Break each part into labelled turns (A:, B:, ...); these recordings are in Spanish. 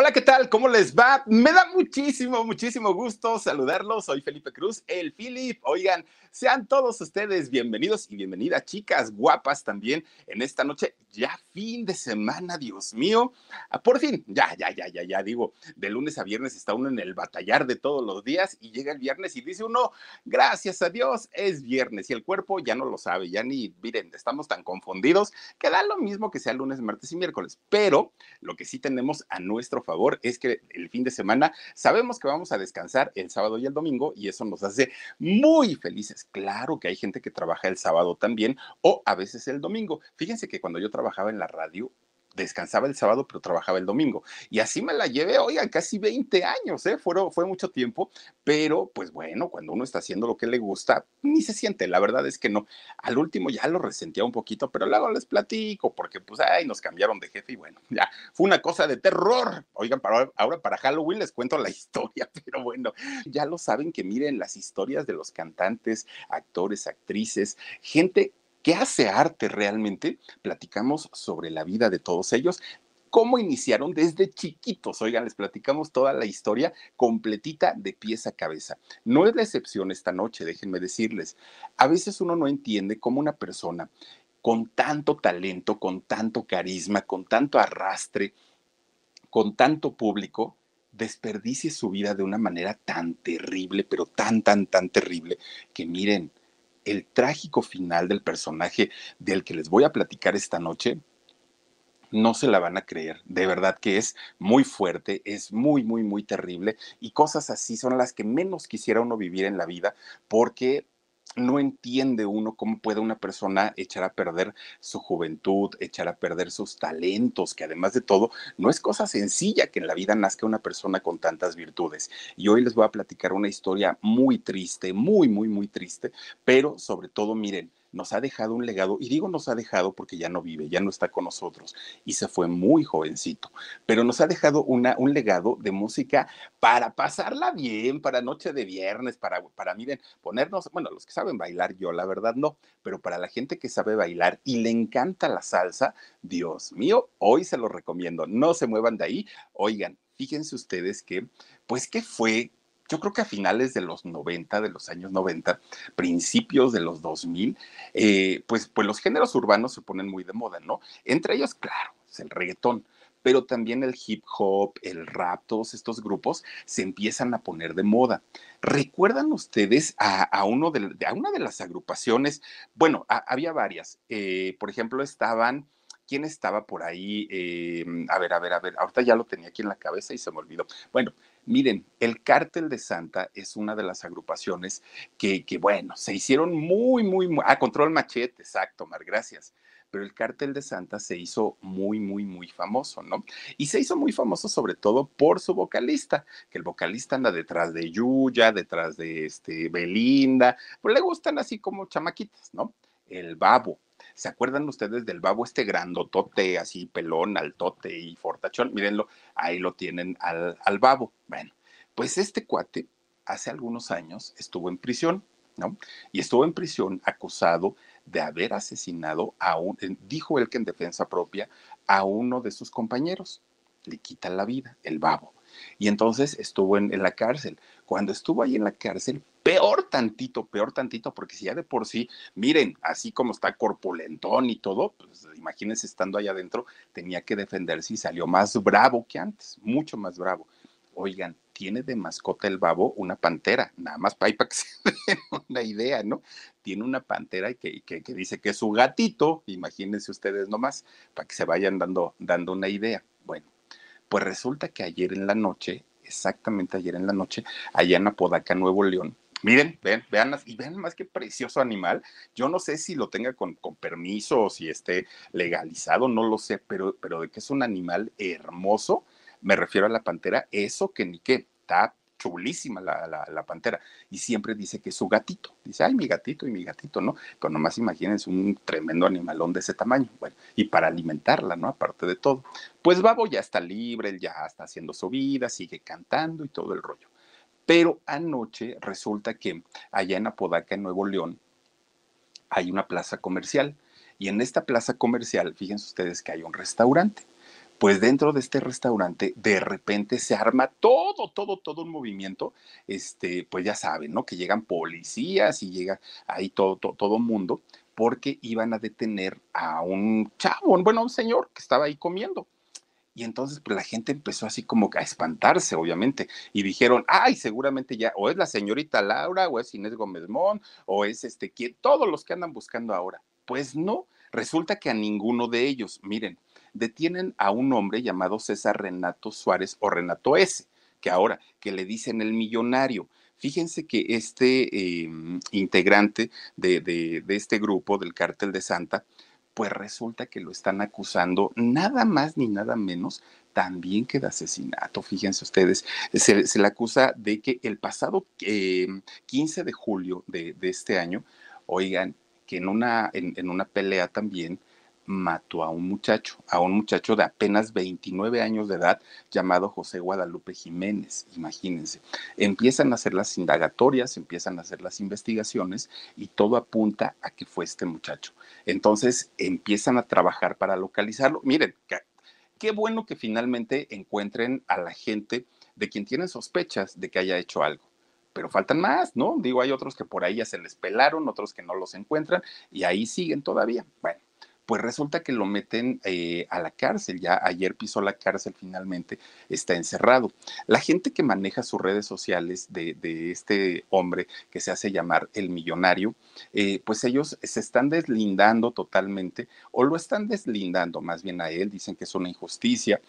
A: Hola, ¿qué tal? ¿Cómo les va? Me da muchísimo, muchísimo gusto saludarlos. Soy Felipe Cruz, el Philip. Oigan, sean todos ustedes bienvenidos y bienvenidas, chicas guapas también en esta noche. Ya fin de semana, Dios mío. Ah, por fin, ya, ya, ya, ya, ya digo, de lunes a viernes está uno en el batallar de todos los días y llega el viernes y dice uno, gracias a Dios, es viernes y el cuerpo ya no lo sabe, ya ni, miren, estamos tan confundidos que da lo mismo que sea lunes, martes y miércoles. Pero lo que sí tenemos a nuestro favor es que el fin de semana sabemos que vamos a descansar el sábado y el domingo y eso nos hace muy felices. Claro que hay gente que trabaja el sábado también o a veces el domingo. Fíjense que cuando yo trabajaba en la radio, descansaba el sábado, pero trabajaba el domingo. Y así me la llevé, oigan, casi 20 años, ¿eh? Fue, fue mucho tiempo, pero pues bueno, cuando uno está haciendo lo que le gusta, ni se siente, la verdad es que no. Al último ya lo resentía un poquito, pero luego les platico, porque pues, ay, nos cambiaron de jefe y bueno, ya, fue una cosa de terror. Oigan, para, ahora para Halloween les cuento la historia, pero bueno, ya lo saben que miren las historias de los cantantes, actores, actrices, gente ¿Qué hace arte realmente? Platicamos sobre la vida de todos ellos cómo iniciaron desde chiquitos. Oigan, les platicamos toda la historia completita de pies a cabeza. No es la excepción esta noche, déjenme decirles. A veces uno no entiende cómo una persona con tanto talento, con tanto carisma, con tanto arrastre, con tanto público, desperdicie su vida de una manera tan terrible, pero tan, tan, tan terrible, que miren, el trágico final del personaje del que les voy a platicar esta noche, no se la van a creer. De verdad que es muy fuerte, es muy, muy, muy terrible y cosas así son las que menos quisiera uno vivir en la vida porque no entiende uno cómo puede una persona echar a perder su juventud, echar a perder sus talentos, que además de todo, no es cosa sencilla que en la vida nazca una persona con tantas virtudes. Y hoy les voy a platicar una historia muy triste, muy, muy, muy triste, pero sobre todo, miren, nos ha dejado un legado, y digo nos ha dejado porque ya no vive, ya no está con nosotros, y se fue muy jovencito, pero nos ha dejado una, un legado de música para pasarla bien, para noche de viernes, para, para, miren, ponernos, bueno, los que saben bailar, yo la verdad no, pero para la gente que sabe bailar y le encanta la salsa, Dios mío, hoy se lo recomiendo, no se muevan de ahí, oigan, fíjense ustedes que, pues, ¿qué fue yo creo que a finales de los 90, de los años 90, principios de los 2000, eh, pues, pues los géneros urbanos se ponen muy de moda, ¿no? Entre ellos, claro, es el reggaetón, pero también el hip hop, el rap, todos estos grupos se empiezan a poner de moda. ¿Recuerdan ustedes a, uno de, a una de las agrupaciones? Bueno, había varias. Eh, por ejemplo, estaban... ¿Quién estaba por ahí? Eh, a ver, a ver, a ver, ahorita ya lo tenía aquí en la cabeza y se me olvidó. Bueno, Miren, el Cártel de Santa es una de las agrupaciones que, bueno, se hicieron muy, muy, muy, ah, Control Machete, exacto, Mar, gracias. Pero el Cártel de Santa se hizo muy, muy, muy famoso, ¿no? Y se hizo muy famoso sobre todo por su vocalista, que el vocalista anda detrás de Yuya, detrás de este, Belinda, pues le gustan así como chamaquitas, ¿no? El babo. ¿Se acuerdan ustedes del babo este grandotote, así pelón, altote y fortachón? Mírenlo, ahí lo tienen al, al babo. Bueno, pues este cuate hace algunos años estuvo en prisión, ¿no? Y estuvo en prisión acusado de haber asesinado a un, dijo él que en defensa propia, a uno de sus compañeros. le quita la vida, el babo. Y entonces estuvo en, en la cárcel. Cuando estuvo ahí en la cárcel, peor tantito, peor tantito, porque si ya de por sí, miren, así como está corpulentón y todo, pues imagínense estando allá adentro, tenía que defenderse y salió más bravo que antes, mucho más bravo. Oigan, tiene de mascota el babo una pantera, nada más para, que se den una idea, ¿no? Tiene una pantera que, que, dice que es su gatito, imagínense ustedes nomás, para que se vayan dando una idea. Bueno, pues resulta que ayer en la noche, exactamente ayer en la noche, allá en Apodaca, Nuevo León, Miren, ven, vean, y vean más que precioso animal. Yo no sé si lo tenga con, con, permiso o si esté legalizado, no lo sé, pero, pero de que es un animal hermoso, me refiero a la pantera, eso que ni qué, está chulísima la, la, la, pantera. Y siempre dice que es su gatito. Dice, ay, mi gatito y mi gatito, ¿no? Pero nomás imagínense un tremendo animalón de ese tamaño. Bueno, y para alimentarla, ¿no? Aparte de todo. Pues Babo ya está libre, él ya está haciendo su vida, sigue cantando y todo el rollo. Pero anoche resulta que allá en Apodaca, en Nuevo León, hay una plaza comercial. Y en esta plaza comercial, fíjense ustedes que hay un restaurante. Pues dentro de este restaurante, de repente se arma todo, todo, todo un movimiento. Este, pues ya saben, ¿no? Que llegan policías y llega ahí todo, todo, todo mundo, porque iban a detener a un chavo, bueno, a un señor que estaba ahí comiendo. Y entonces pues, la gente empezó así como a espantarse, obviamente, y dijeron, ay, seguramente ya, o es la señorita Laura, o es Inés Gómez Mon, o es este, ¿quién? todos los que andan buscando ahora. Pues no, resulta que a ninguno de ellos, miren, detienen a un hombre llamado César Renato Suárez o Renato S., que ahora, que le dicen el millonario. Fíjense que este eh, integrante de, de, este grupo del cártel de Santa, pues resulta que lo están acusando nada más ni nada menos también que de asesinato. Fíjense ustedes, se, se le acusa de que el pasado eh, 15 de julio de, este año, oigan, que en una, en una pelea también mató a un muchacho, a un muchacho de apenas 29 años de edad llamado José Guadalupe Jiménez, imagínense. Empiezan a hacer las indagatorias, empiezan a hacer las investigaciones y todo apunta a que fue este muchacho. Entonces empiezan a trabajar para localizarlo. Miren, qué, bueno que finalmente encuentren a la gente de quien tienen sospechas de que haya hecho algo pero faltan más, ¿no? Digo, hay otros que por ahí ya se les pelaron, otros que no los encuentran y ahí siguen todavía. Bueno, pues resulta que lo meten eh, a la cárcel. Ya ayer pisó la cárcel finalmente, está encerrado. La gente que maneja sus redes sociales de, este hombre que se hace llamar el millonario, eh, pues ellos se están deslindando totalmente o lo están deslindando más bien a él, dicen que es una injusticia,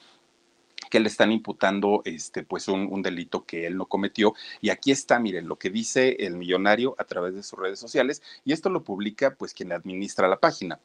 A: que le están imputando este, pues un, un, delito que él no cometió. Y aquí está, miren, lo que dice el millonario a través de sus redes sociales, y esto lo publica pues quien administra la página.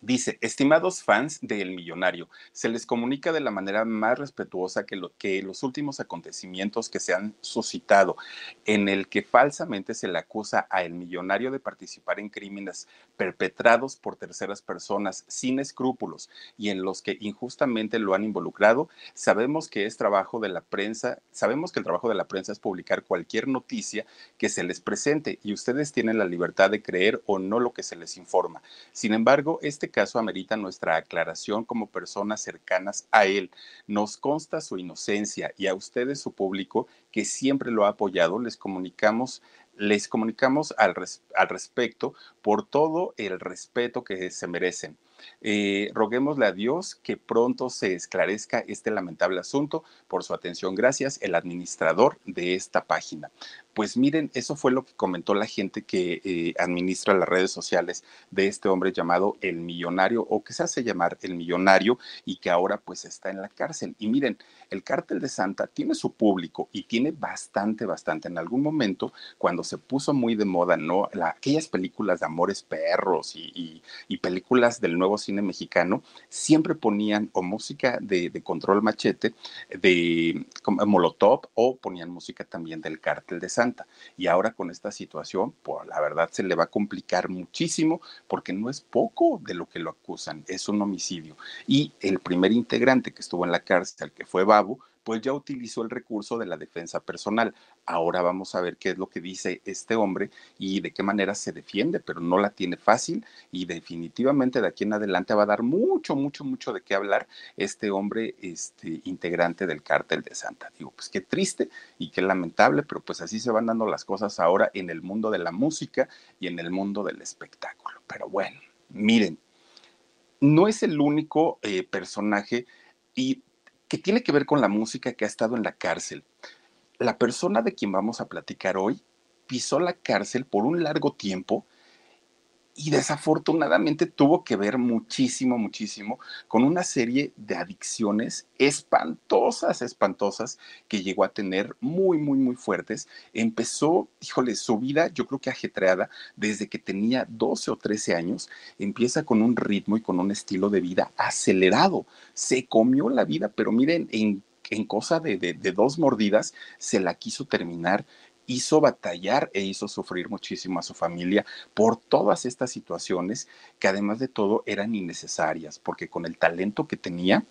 A: Dice, estimados fans de El Millonario, se les comunica de la manera más respetuosa que, que los últimos acontecimientos que se han suscitado, en el que falsamente se le acusa a El Millonario de participar en crímenes perpetrados por terceras personas sin escrúpulos y en los que injustamente lo han involucrado, sabemos que es trabajo de la prensa, sabemos que el trabajo de la prensa es publicar cualquier noticia que se les presente y ustedes tienen la libertad de creer o no lo que se les informa. Sin embargo, este caso amerita nuestra aclaración como personas cercanas a él. Nos consta su inocencia y a ustedes, su público, que siempre lo ha apoyado, les comunicamos les comunicamos al, res, al respecto por todo el respeto que se merecen. Eh, roguémosle a Dios que pronto se esclarezca este lamentable asunto. Por su atención, gracias, el administrador de esta página. Pues miren, eso fue lo que comentó la gente que eh, administra las redes sociales de este hombre llamado el millonario o que se hace llamar el millonario y que ahora pues está en la cárcel. Y miren, el cártel de Santa tiene su público y tiene bastante, bastante. En algún momento, cuando se puso muy de moda, ¿no? La, aquellas películas de amores perros y, y, películas del nuevo cine mexicano, siempre ponían o música de, control machete, de Molotov, o ponían música también del cártel de Santa. Y ahora con esta situación, pues la verdad se le va a complicar muchísimo porque no es poco de lo que lo acusan, es un homicidio. Y el primer integrante que estuvo en la cárcel, que fue Babu, pues ya utilizó el recurso de la defensa personal. Ahora vamos a ver qué es lo que dice este hombre y de qué manera se defiende, pero no la tiene fácil y definitivamente de aquí en adelante va a dar mucho, mucho, mucho de qué hablar este hombre este, integrante del cártel de Santa. Digo, pues qué triste y qué lamentable, pero pues así se van dando las cosas ahora en el mundo de la música y en el mundo del espectáculo. Pero bueno, miren, no es el único eh, personaje y que tiene que ver con la música que ha estado en la cárcel. La persona de quien vamos a platicar hoy pisó la cárcel por un largo tiempo y desafortunadamente tuvo que ver muchísimo, muchísimo con una serie de adicciones espantosas, espantosas que llegó a tener muy, muy, muy fuertes. Empezó, híjole, su vida yo creo que ajetreada desde que tenía 12 o 13 años, empieza con un ritmo y con un estilo de vida acelerado. Se comió la vida, pero miren, en cosa de, de, dos mordidas se la quiso terminar hizo batallar e hizo sufrir muchísimo a su familia por todas estas situaciones que además de todo eran innecesarias, porque con el talento que tenía,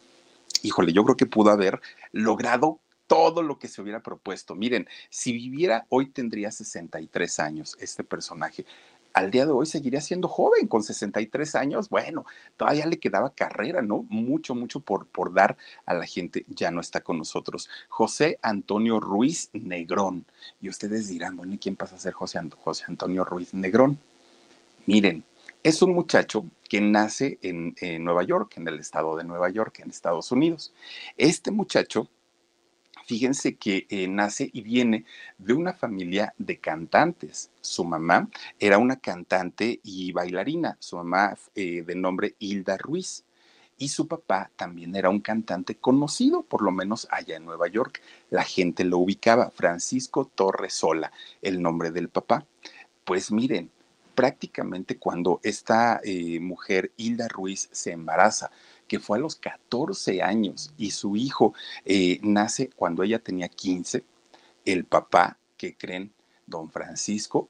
A: híjole, yo creo que pudo haber logrado todo lo que se hubiera propuesto. Miren, si viviera hoy tendría 63 años este personaje al día de hoy seguiría siendo joven, con 63 años, bueno, todavía le quedaba carrera, ¿no? Mucho, mucho por, por dar a la gente, ya no está con nosotros. José Antonio Ruiz Negrón. Y ustedes dirán, bueno, ¿y quién pasa a ser José, José Antonio Ruiz Negrón? Miren, es un muchacho que nace en, en Nueva York, en el estado de Nueva York, en Estados Unidos. Este muchacho fíjense que eh, nace y viene de una familia de cantantes. Su mamá era una cantante y bailarina, su mamá eh, de nombre Hilda Ruiz. Y su papá también era un cantante conocido, por lo menos allá en Nueva York. La gente lo ubicaba, Francisco Torres Sola, el nombre del papá. Pues miren, prácticamente cuando esta eh, mujer, Hilda Ruiz, se embaraza, que fue a los 14 años y su hijo eh, nace cuando ella tenía 15, el papá, que creen, don Francisco,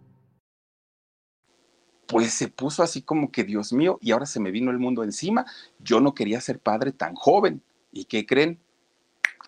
A: pues se puso así como que, Dios mío, y ahora se me vino el mundo encima. Yo no quería ser padre tan joven. ¿Y qué creen?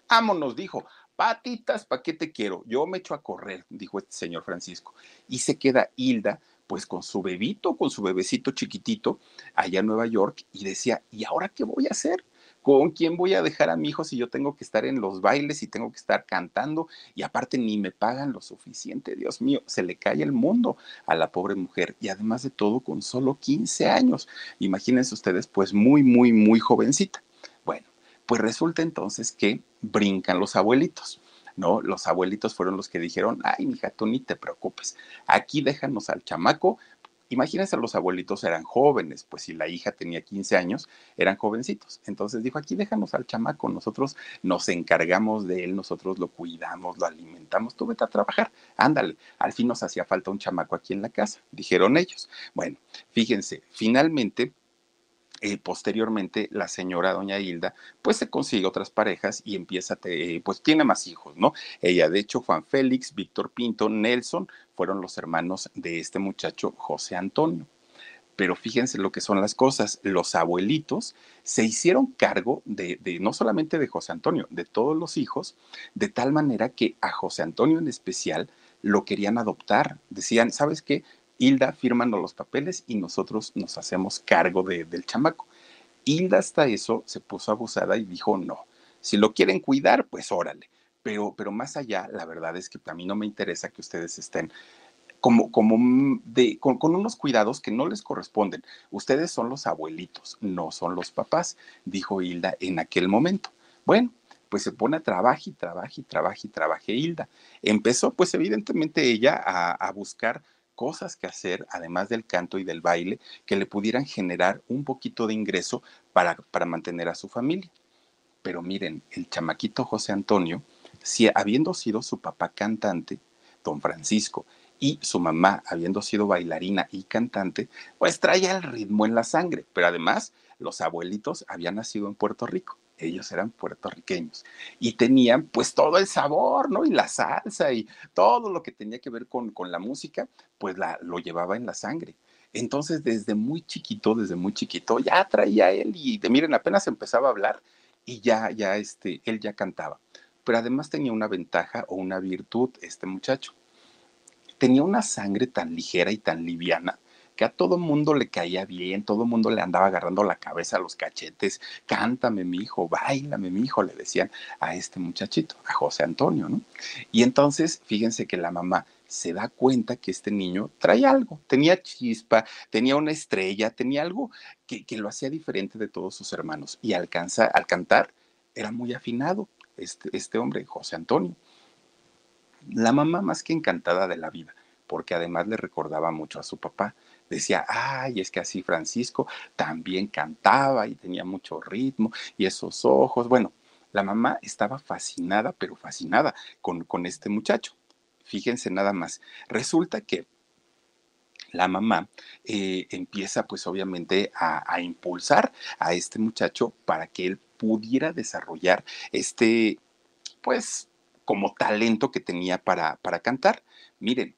A: Vámonos, dijo. Patitas, ¿para qué te quiero? Yo me echo a correr, dijo este señor Francisco. Y se queda Hilda, pues con su bebito, con su bebecito chiquitito, allá en Nueva York, y decía, ¿y ahora qué voy a hacer? ¿Con quién voy a dejar a mi hijo si yo tengo que estar en los bailes y tengo que estar cantando y aparte ni me pagan lo suficiente? Dios mío, se le cae el mundo a la pobre mujer y además de todo con solo 15 años. Imagínense ustedes, pues muy, muy, muy jovencita. Bueno, pues resulta entonces que brincan los abuelitos. ¿no? Los abuelitos fueron los que dijeron, ay, mija, tú ni te preocupes, aquí déjanos al chamaco, Imagínense, los abuelitos eran jóvenes, pues si la hija tenía 15 años, eran jovencitos. Entonces dijo, aquí déjanos al chamaco, nosotros nos encargamos de él, nosotros lo cuidamos, lo alimentamos, tú vete a trabajar, ándale. Al fin nos hacía falta un chamaco aquí en la casa, dijeron ellos. Bueno, fíjense, finalmente eh, posteriormente la señora doña Hilda pues se consigue otras parejas y empieza, eh, pues tiene más hijos, ¿no? Ella, de hecho, Juan Félix, Víctor Pinto, Nelson, fueron los hermanos de este muchacho José Antonio. Pero fíjense lo que son las cosas, los abuelitos se hicieron cargo de, de no solamente de José Antonio, de todos los hijos, de tal manera que a José Antonio en especial lo querían adoptar. Decían, ¿sabes qué? Hilda firmando los papeles y nosotros nos hacemos cargo del chamaco. Hilda hasta eso se puso abusada y dijo, no, si lo quieren cuidar, pues órale. Pero, pero más allá, la verdad es que a mí no me interesa que ustedes estén como, como de, con, unos cuidados que no les corresponden. Ustedes son los abuelitos, no son los papás, dijo Hilda en aquel momento. Bueno, pues se pone a trabajar y trabajar y trabajar y trabajar Hilda. Empezó, pues evidentemente ella a buscar cosas que hacer, además del canto y del baile, que le pudieran generar un poquito de ingreso para, para mantener a su familia. Pero miren, el chamaquito José Antonio, si habiendo sido su papá cantante, don Francisco, y su mamá, habiendo sido bailarina y cantante, pues traía el ritmo en la sangre, pero además los abuelitos habían nacido en Puerto Rico, ellos eran puertorriqueños y tenían pues todo el sabor, ¿no? Y la salsa y todo lo que tenía que ver con, con la música, pues la, lo llevaba en la sangre. Entonces, desde muy chiquito, desde muy chiquito, ya traía él y de, miren, apenas empezaba a hablar y ya, ya, este, él ya cantaba. Pero además tenía una ventaja o una virtud, este muchacho. Tenía una sangre tan ligera y tan liviana que a todo mundo le caía bien, todo mundo le andaba agarrando la cabeza los cachetes, cántame mi hijo, bailame mi hijo, le decían a este muchachito, a José Antonio, ¿no? Y entonces, fíjense que la mamá se da cuenta que este niño trae algo, tenía chispa, tenía una estrella, tenía algo que, que lo hacía diferente de todos sus hermanos. Y alcanza, al cantar era muy afinado este, este hombre, José Antonio. La mamá más que encantada de la vida, porque además le recordaba mucho a su papá. Decía, ay, es que así Francisco también cantaba y tenía mucho ritmo y esos ojos. Bueno, la mamá estaba fascinada, pero fascinada con, con este muchacho. Fíjense nada más. Resulta que la mamá eh, empieza pues obviamente a, a, impulsar a este muchacho para que él pudiera desarrollar este pues como talento que tenía para, para cantar. Miren,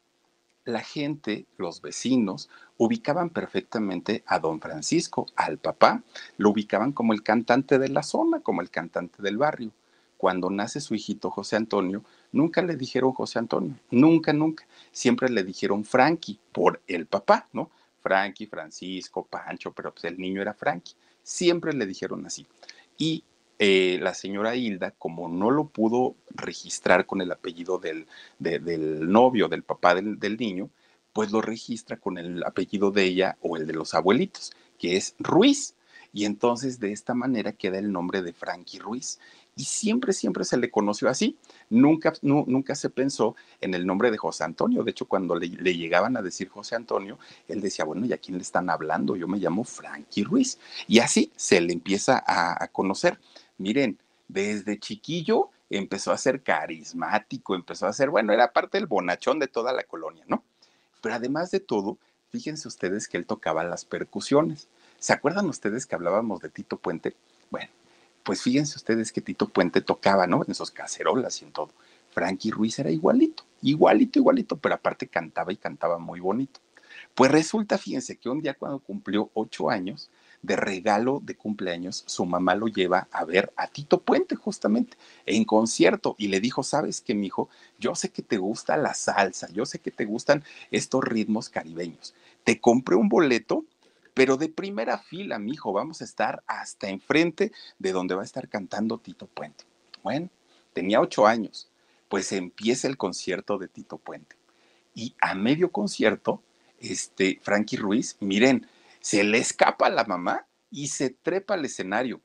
A: la gente, los vecinos, ubicaban perfectamente a don Francisco, al papá, lo ubicaban como el cantante de la zona, como el cantante del barrio. Cuando nace su hijito José Antonio, Nunca le dijeron José Antonio, nunca, nunca. Siempre le dijeron Frankie por el papá, ¿no? Frankie, Francisco, Pancho, pero pues el niño era Frankie. Siempre le dijeron así. Y eh, la señora Hilda, como no lo pudo registrar con el apellido del, de, del novio, del papá del, del niño, pues lo registra con el apellido de ella o el de los abuelitos, que es Ruiz. Y entonces de esta manera queda el nombre de Frankie Ruiz y siempre, siempre se le conoció así. Nunca, nunca se pensó en el nombre de José Antonio. De hecho, cuando le, le, llegaban a decir José Antonio, él decía, bueno, ¿y a quién le están hablando? Yo me llamo Frankie Ruiz. Y así se le empieza a conocer. Miren, desde chiquillo empezó a ser carismático, empezó a ser, bueno, era parte del bonachón de toda la colonia, ¿no? Pero además de todo, fíjense ustedes que él tocaba las percusiones. ¿Se acuerdan ustedes que hablábamos de Tito Puente? Bueno, pues fíjense ustedes que Tito Puente tocaba, ¿no? En esos cacerolas y en todo. Frankie Ruiz era igualito, igualito, igualito, pero aparte cantaba y cantaba muy bonito. Pues resulta, fíjense, que un día cuando cumplió ocho años, de regalo de cumpleaños, su mamá lo lleva a ver a Tito Puente justamente en concierto y le dijo, sabes que mi hijo, yo sé que te gusta la salsa, yo sé que te gustan estos ritmos caribeños. Te compré un boleto pero de primera fila, mi hijo, vamos a estar hasta enfrente de donde va a estar cantando Tito Puente. Bueno, tenía ocho años, pues empieza el concierto de Tito Puente. Y a medio concierto, este, Frankie Ruiz, miren, se le escapa a la mamá y se trepa al escenario.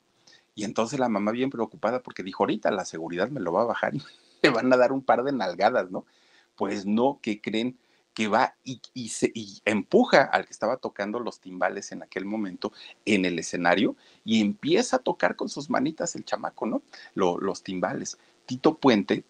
A: Y entonces la mamá bien preocupada porque dijo, ahorita la seguridad me lo va a bajar y me van a dar un par de nalgadas, ¿no? Pues no, ¿qué creen? que va y, y, se, y, empuja al que estaba tocando los timbales en aquel momento en el escenario y empieza a tocar con sus manitas el chamaco, ¿no? Lo, los timbales. Tito Puente,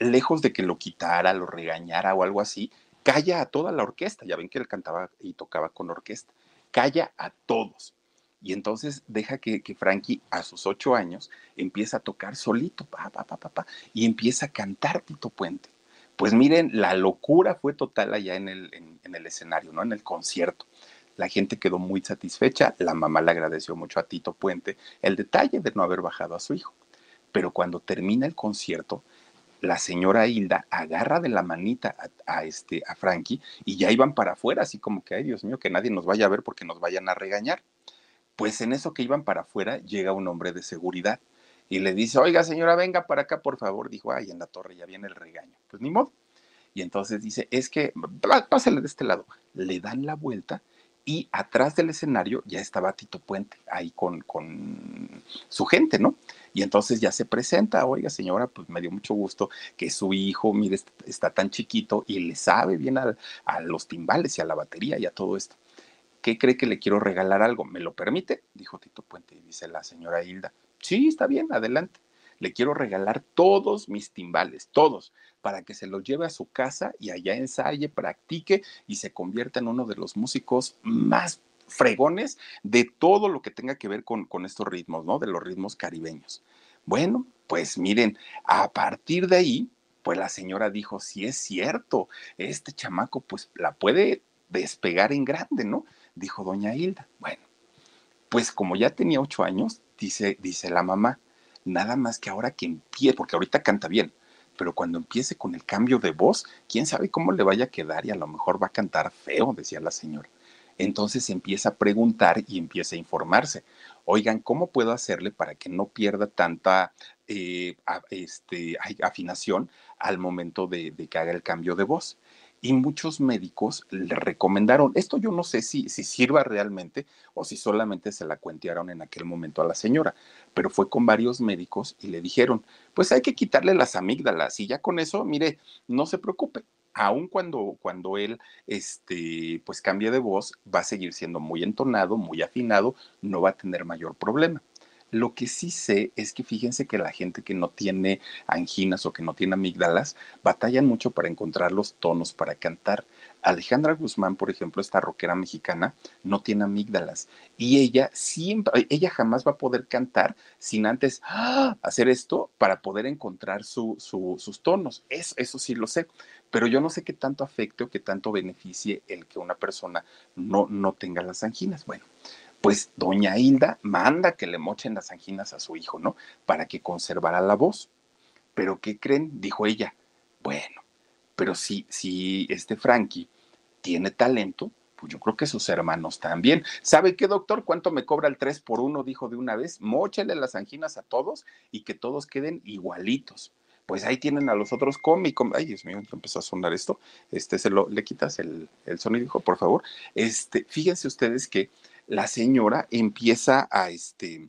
A: lejos de que lo quitara, lo regañara o algo así, calla a toda la orquesta. Ya ven que él cantaba y tocaba con orquesta. Calla a todos. Y entonces deja que, que Frankie a sus ocho años empieza a tocar solito, pa, pa, pa, pa, y empieza a cantar Tito Puente pues miren, la locura fue total allá en el, en el escenario, ¿no? En el concierto. La gente quedó muy satisfecha, la mamá le agradeció mucho a Tito Puente el detalle de no haber bajado a su hijo. Pero cuando termina el concierto, la señora Hilda agarra de la manita a, este, a Frankie y ya iban para afuera, así como que, ay Dios mío, que nadie nos vaya a ver porque nos vayan a regañar. Pues en eso que iban para afuera llega un hombre de seguridad y le dice, oiga señora, venga para acá, por favor. Dijo, ay, en la torre ya viene el regaño. Pues ni modo. Y entonces dice, es que, pásale de este lado. Le dan la vuelta y atrás del escenario ya estaba Tito Puente, ahí con, con su gente, ¿no? Y entonces ya se presenta, oiga señora, pues me dio mucho gusto que su hijo, mire, está tan chiquito y le sabe bien a, a los timbales y a la batería y a todo esto. ¿Qué cree que le quiero regalar algo? ¿Me lo permite? Dijo Tito Puente y dice la señora Hilda, Sí, está bien, adelante. Le quiero regalar todos mis timbales, todos, para que se los lleve a su casa y allá ensaye, practique y se convierta en uno de los músicos más fregones de todo lo que tenga que ver con, con estos ritmos, ¿no? De los ritmos caribeños. Bueno, pues miren, a partir de ahí, pues la señora dijo, si es cierto, este chamaco pues la puede despegar en grande, ¿no? Dijo doña Hilda. Bueno, pues como ya tenía ocho años, dice, dice la mamá, nada más que ahora que empiece, porque ahorita canta bien, pero cuando empiece con el cambio de voz, quién sabe cómo le vaya a quedar y a lo mejor va a cantar feo, decía la señora. Entonces empieza a preguntar y empieza a informarse. Oigan, ¿cómo puedo hacerle para que no pierda tanta eh, este, afinación al momento de, de que haga el cambio de voz? Y muchos médicos le recomendaron, esto yo no sé si, si sirva realmente o si solamente se la cuentearon en aquel momento a la señora, pero fue con varios médicos y le dijeron, pues hay que quitarle las amígdalas y ya con eso, mire, no se preocupe, aun cuando, cuando él este, pues cambie de voz, va a seguir siendo muy entonado, muy afinado, no va a tener mayor problema. Lo que sí sé es que fíjense que la gente que no tiene anginas o que no tiene amígdalas batallan mucho para encontrar los tonos para cantar. Alejandra Guzmán, por ejemplo, esta rockera mexicana, no tiene amígdalas y ella siempre, ella jamás va a poder cantar sin antes ¡ah! hacer esto para poder encontrar sus tonos. Eso, eso sí lo sé, pero yo no sé qué tanto afecte o qué tanto beneficie el que una persona no, no tenga las anginas. Bueno, pues doña Hilda manda que le mochen las anginas a su hijo, ¿no? Para que conservara la voz. Pero ¿qué creen? Dijo ella. Bueno, pero si, si este Frankie tiene talento, pues yo creo que sus hermanos también. ¿Sabe qué, doctor? ¿Cuánto me cobra el 3 por 1? Dijo de una vez. Móchele las anginas a todos y que todos queden igualitos. Pues ahí tienen a los otros cómicos. Ay, Dios mío, empezó a sonar esto. Este, se lo, le quitas el, el sonido, por favor. Este, fíjense ustedes que la señora empieza a este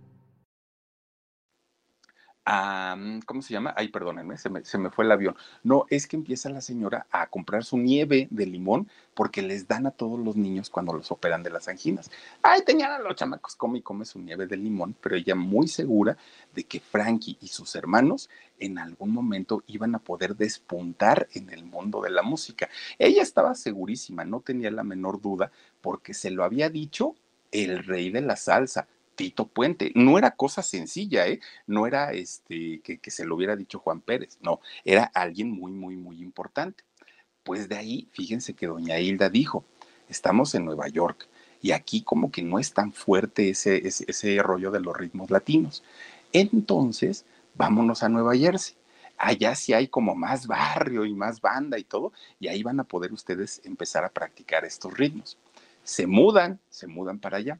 A: ¿Cómo se llama? Ay, perdónenme, se me, se me, fue el avión. No, es que empieza la señora a comprar su nieve de limón porque les dan a todos los niños cuando los operan de las anginas. Ay, tenían a los chamacos, come y come su nieve de limón, pero ella muy segura de que Frankie y sus hermanos en algún momento iban a poder despuntar en el mundo de la música. Ella estaba segurísima, no tenía la menor duda, porque se lo había dicho el rey de la salsa, Puente. No era cosa sencilla, ¿eh? No era este, que, que se lo hubiera dicho Juan Pérez, no, era alguien muy, muy, muy importante. Pues de ahí, fíjense que doña Hilda dijo, estamos en Nueva York y aquí como que no es tan fuerte ese, ese, ese rollo de los ritmos latinos. Entonces, vámonos a Nueva Jersey. Allá sí hay como más barrio y más banda y todo, y ahí van a poder ustedes empezar a practicar estos ritmos. Se mudan, se mudan para allá.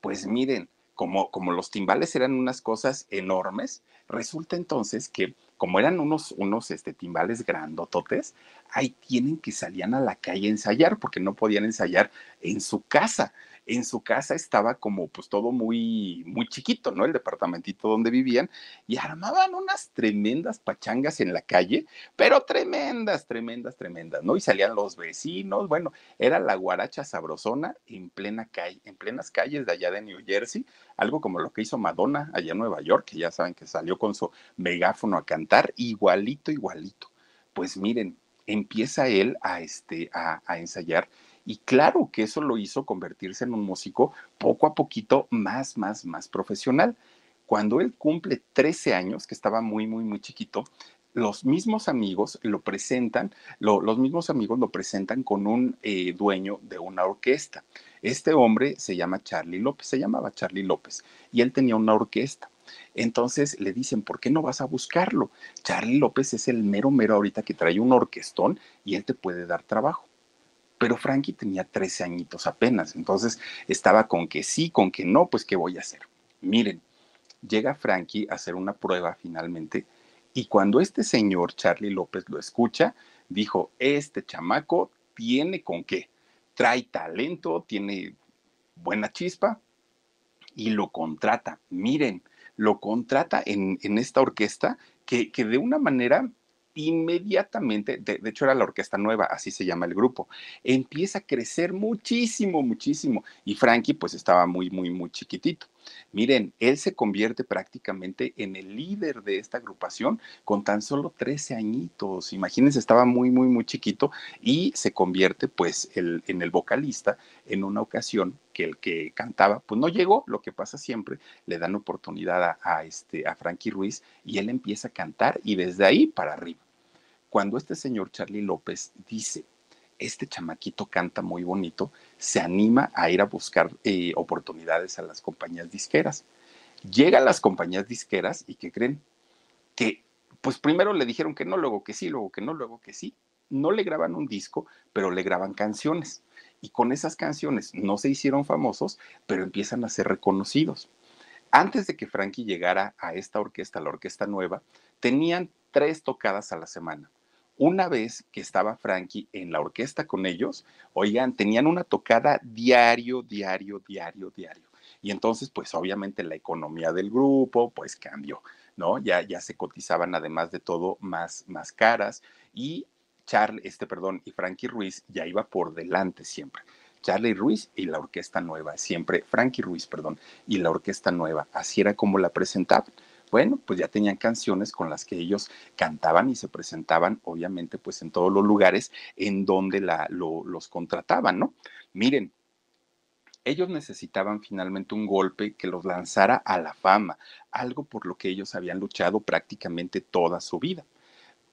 A: Pues miren, como, como los timbales eran unas cosas enormes, resulta entonces que como eran unos, unos este, timbales grandototes, ahí tienen que salían a la calle a ensayar porque no podían ensayar en su casa en su casa estaba como pues todo muy, muy chiquito, ¿no? El departamentito donde vivían y armaban unas tremendas pachangas en la calle, pero tremendas, tremendas, tremendas, ¿no? Y salían los vecinos, bueno, era la guaracha sabrosona en plena calle, en plenas calles de allá de New Jersey, algo como lo que hizo Madonna allá en Nueva York, que ya saben que salió con su megáfono a cantar, igualito, igualito. Pues miren, empieza él a, este, a, a ensayar y claro que eso lo hizo convertirse en un músico poco a poquito más, más, más profesional. Cuando él cumple 13 años, que estaba muy, muy, muy chiquito, los mismos amigos lo presentan, los mismos amigos lo presentan con un eh, dueño de una orquesta. Este hombre se llama Charlie López, se llamaba Charlie López, y él tenía una orquesta. Entonces le dicen, ¿por qué no vas a buscarlo? Charlie López es el mero mero ahorita que trae un orquestón y él te puede dar trabajo pero Frankie tenía 13 añitos apenas, entonces estaba con que sí, con que no, pues ¿qué voy a hacer? Miren, llega Frankie a hacer una prueba finalmente y cuando este señor Charlie López lo escucha, dijo, este chamaco tiene con qué, trae talento, tiene buena chispa y lo contrata. Miren, lo contrata en, en esta orquesta que, que de una manera inmediatamente, de, hecho era la orquesta nueva, así se llama el grupo, empieza a crecer muchísimo, muchísimo. Y Frankie pues estaba muy, muy, muy chiquitito. Miren, él se convierte prácticamente en el líder de esta agrupación con tan solo 13 añitos. Imagínense, estaba muy, muy, muy chiquito y se convierte pues en el vocalista en una ocasión que el que cantaba pues no llegó, lo que pasa siempre, le dan oportunidad a, este, a Frankie Ruiz y él empieza a cantar y desde ahí para arriba. Cuando este señor Charlie López dice, este chamaquito canta muy bonito, se anima a ir a buscar eh, oportunidades a las compañías disqueras. Llega a las compañías disqueras y que creen que, pues primero le dijeron que no, luego que sí, luego que no, luego que sí. No le graban un disco, pero le graban canciones. Y con esas canciones no se hicieron famosos, pero empiezan a ser reconocidos. Antes de que Frankie llegara a esta orquesta, la orquesta nueva, tenían tres tocadas a la semana una vez que estaba Frankie en la orquesta con ellos, oigan, tenían una tocada diario, diario, diario, diario. Y entonces, pues obviamente la economía del grupo, pues cambió, ¿no? Ya, ya se cotizaban además de todo más, más caras y Charlie, este, perdón, y Frankie Ruiz ya iba por delante siempre. Charlie Ruiz y la orquesta nueva, siempre, Frankie Ruiz, perdón, y la orquesta nueva, así era como la presentaban bueno, pues ya tenían canciones con las que ellos cantaban y se presentaban, obviamente, pues en todos los lugares en donde la, los contrataban, ¿no? Miren, ellos necesitaban finalmente un golpe que los lanzara a la fama, algo por lo que ellos habían luchado prácticamente toda su vida.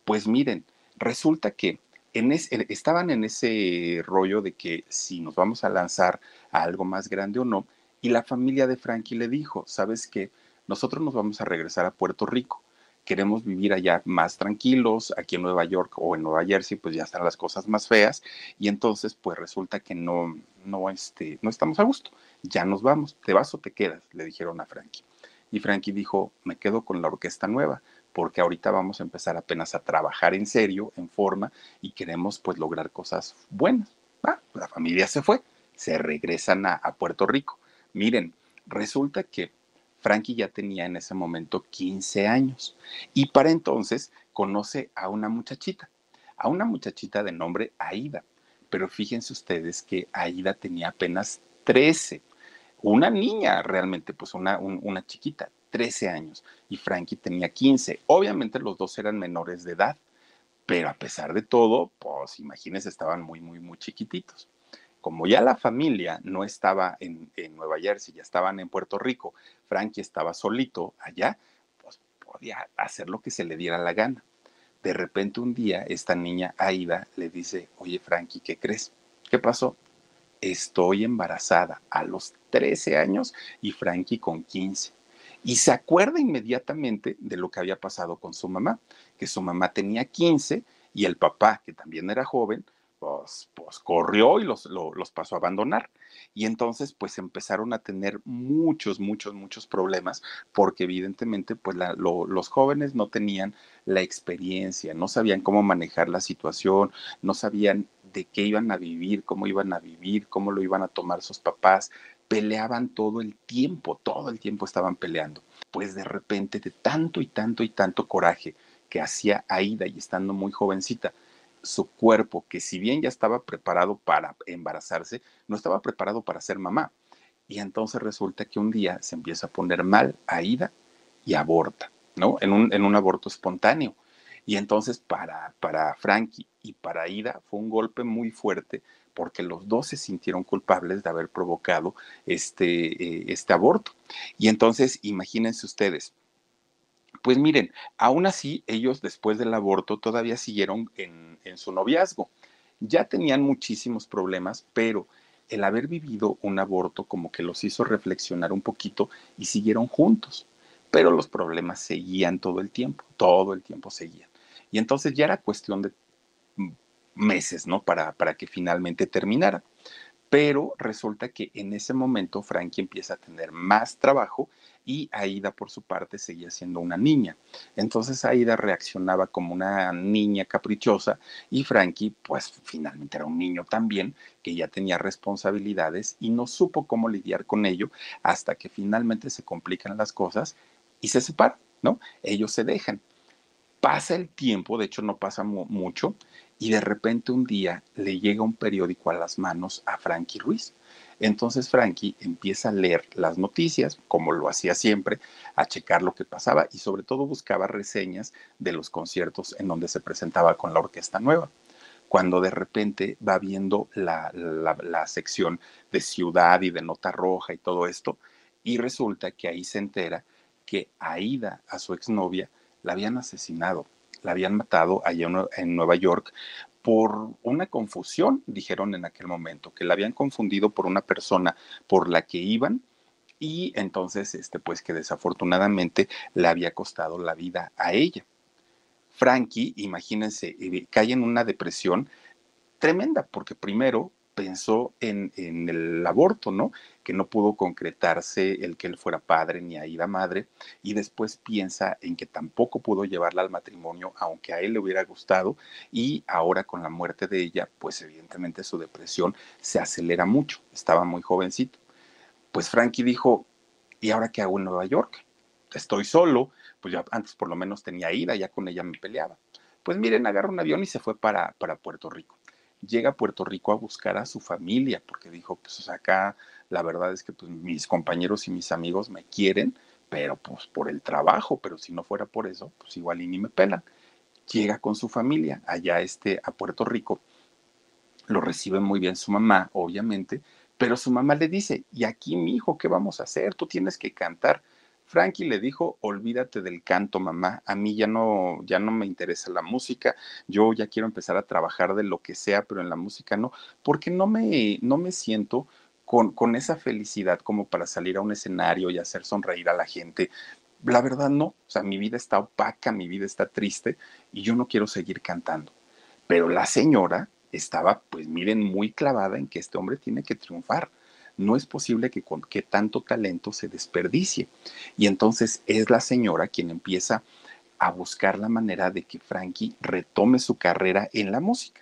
A: Pues miren, resulta que en estaban en ese rollo de que si nos vamos a lanzar a algo más grande o no, y la familia de Frankie le dijo, ¿sabes qué? Nosotros nos vamos a regresar a Puerto Rico. Queremos vivir allá más tranquilos, aquí en Nueva York o en Nueva Jersey, pues ya están las cosas más feas y entonces pues resulta que no, no, este, no estamos a gusto. Ya nos vamos, ¿te vas o te quedas? Le dijeron a Frankie. Y Frankie dijo, me quedo con la orquesta nueva, porque ahorita vamos a empezar apenas a trabajar en serio, en forma, y queremos pues lograr cosas buenas. Ah, la familia se fue, se regresan a, a Puerto Rico. Miren, resulta que Frankie ya tenía en ese momento 15 años y para entonces conoce a una muchachita, a una muchachita de nombre Aida. Pero fíjense ustedes que Aida tenía apenas 13, una niña realmente, pues una, una chiquita, 13 años, y Frankie tenía 15. Obviamente los dos eran menores de edad, pero a pesar de todo, pues imagínense, estaban muy, muy, muy chiquititos como ya la familia no estaba en, Nueva Jersey, ya estaban en Puerto Rico, Frankie estaba solito allá, pues podía hacer lo que se le diera la gana. De repente un día esta niña Aida le dice, oye Frankie, ¿qué crees? ¿Qué pasó? Estoy embarazada a los 13 años y Frankie con 15. Y se acuerda inmediatamente de lo que había pasado con su mamá, que su mamá tenía 15 y el papá, que también era joven, pues, pues, corrió y los, los, pasó a abandonar. Y entonces, pues empezaron a tener muchos, muchos, muchos problemas, porque evidentemente, pues los jóvenes no tenían la experiencia, no sabían cómo manejar la situación, no sabían de qué iban a vivir, cómo iban a vivir, cómo lo iban a tomar sus papás. Peleaban todo el tiempo, todo el tiempo estaban peleando. Pues de repente, de tanto y tanto y tanto coraje que hacía Aida y estando muy jovencita, su cuerpo, que si bien ya estaba preparado para embarazarse, no estaba preparado para ser mamá. Y entonces resulta que un día se empieza a poner mal Aida y aborta, ¿no? En un, en un aborto espontáneo. Y entonces para, para Frankie y para Aida fue un golpe muy fuerte porque los dos se sintieron culpables de haber provocado este, eh, este aborto. Y entonces imagínense ustedes, pues miren, aún así ellos después del aborto todavía siguieron en, su noviazgo. Ya tenían muchísimos problemas, pero el haber vivido un aborto como que los hizo reflexionar un poquito y siguieron juntos. Pero los problemas seguían todo el tiempo, todo el tiempo seguían. Y entonces ya era cuestión de meses, ¿no? Para, para que finalmente terminara. Pero resulta que en ese momento Frankie empieza a tener más trabajo y Aida por su parte seguía siendo una niña. Entonces Aida reaccionaba como una niña caprichosa y Frankie pues finalmente era un niño también que ya tenía responsabilidades y no supo cómo lidiar con ello hasta que finalmente se complican las cosas y se separan, ¿no? Ellos se dejan. Pasa el tiempo, de hecho no pasa mucho, y de repente un día le llega un periódico a las manos a Frankie Ruiz. Entonces Frankie empieza a leer las noticias, como lo hacía siempre, a checar lo que pasaba y sobre todo buscaba reseñas de los conciertos en donde se presentaba con la orquesta nueva. Cuando de repente va viendo la, sección de ciudad y de nota roja y todo esto, y resulta que ahí se entera que Aida, a su exnovia, la habían asesinado la habían matado allá en Nueva York por una confusión, dijeron en aquel momento, que la habían confundido por una persona por la que iban y entonces, este, pues que desafortunadamente le había costado la vida a ella. Frankie, imagínense, eh, cae en una depresión tremenda, porque primero pensó en, el aborto, ¿no? Que no pudo concretarse el que él fuera padre ni Aida madre, y después piensa en que tampoco pudo llevarla al matrimonio, aunque a él le hubiera gustado, y ahora con la muerte de ella, pues evidentemente su depresión se acelera mucho, estaba muy jovencito. Pues Frankie dijo, ¿y ahora qué hago en Nueva York? Estoy solo, pues ya antes por lo menos tenía ida, ya con ella me peleaba. Pues miren, agarra un avión y se fue para, para Puerto Rico llega a Puerto Rico a buscar a su familia, porque dijo, pues acá la verdad es que pues, mis compañeros y mis amigos me quieren, pero pues por el trabajo, pero si no fuera por eso, pues igual y ni me pelan. Llega con su familia allá este, a Puerto Rico, lo recibe muy bien su mamá, obviamente, pero su mamá le dice, y aquí mi hijo, ¿qué vamos a hacer? Tú tienes que cantar. Frankie le dijo, olvídate del canto, mamá, a mí ya no, ya no me interesa la música, yo ya quiero empezar a trabajar de lo que sea, pero en la música no, porque no me, no me siento con, con esa felicidad como para salir a un escenario y hacer sonreír a la gente. La verdad no, o sea, mi vida está opaca, mi vida está triste y yo no quiero seguir cantando. Pero la señora estaba, pues miren, muy clavada en que este hombre tiene que triunfar no es posible que, con, que tanto talento se desperdicie. Y entonces es la señora quien empieza a buscar la manera de que Frankie retome su carrera en la música.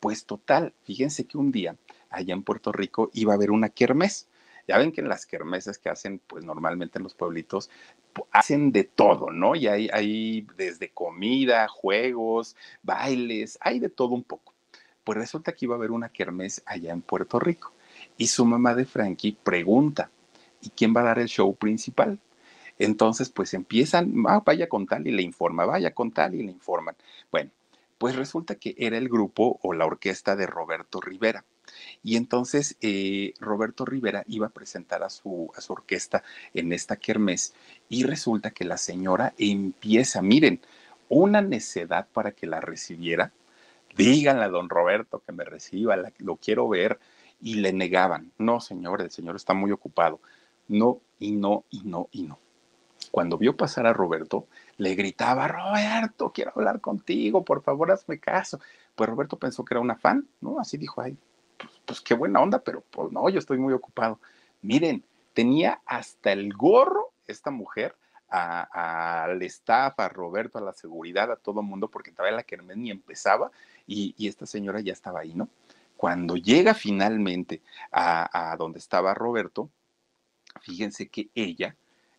A: Pues total, fíjense que un día allá en Puerto Rico iba a haber una kermés. Ya ven que en las kermeses que hacen, pues normalmente en los pueblitos, hacen de todo, ¿no? Y hay, hay desde comida, juegos, bailes, hay de todo un poco. Pues resulta que iba a haber una kermés allá en Puerto Rico. Y su mamá de Frankie pregunta, ¿y quién va a dar el show principal? Entonces, pues empiezan, ah, vaya con tal y le informa, vaya con tal y le informan. Bueno, pues resulta que era el grupo o la orquesta de Roberto Rivera. Y entonces eh, Roberto Rivera iba a presentar a su, a su orquesta en esta kermés y resulta que la señora empieza, miren, una necedad para que la recibiera. Díganle a don Roberto que me reciba, lo quiero ver. Y le negaban, no señor, el señor está muy ocupado. No, y no, y no, y no. Cuando vio pasar a Roberto, le gritaba, Roberto, quiero hablar contigo, por favor, hazme caso. Pues Roberto pensó que era una fan, ¿no? Así dijo, ay, pues, pues, qué buena onda, pero pues no, yo estoy muy ocupado. Miren, tenía hasta el gorro esta mujer al staff, a Roberto, a la seguridad, a todo el mundo, porque todavía la Kermés ni empezaba y, esta señora ya estaba ahí, ¿no? Cuando llega finalmente a, a donde estaba Roberto, fíjense que ella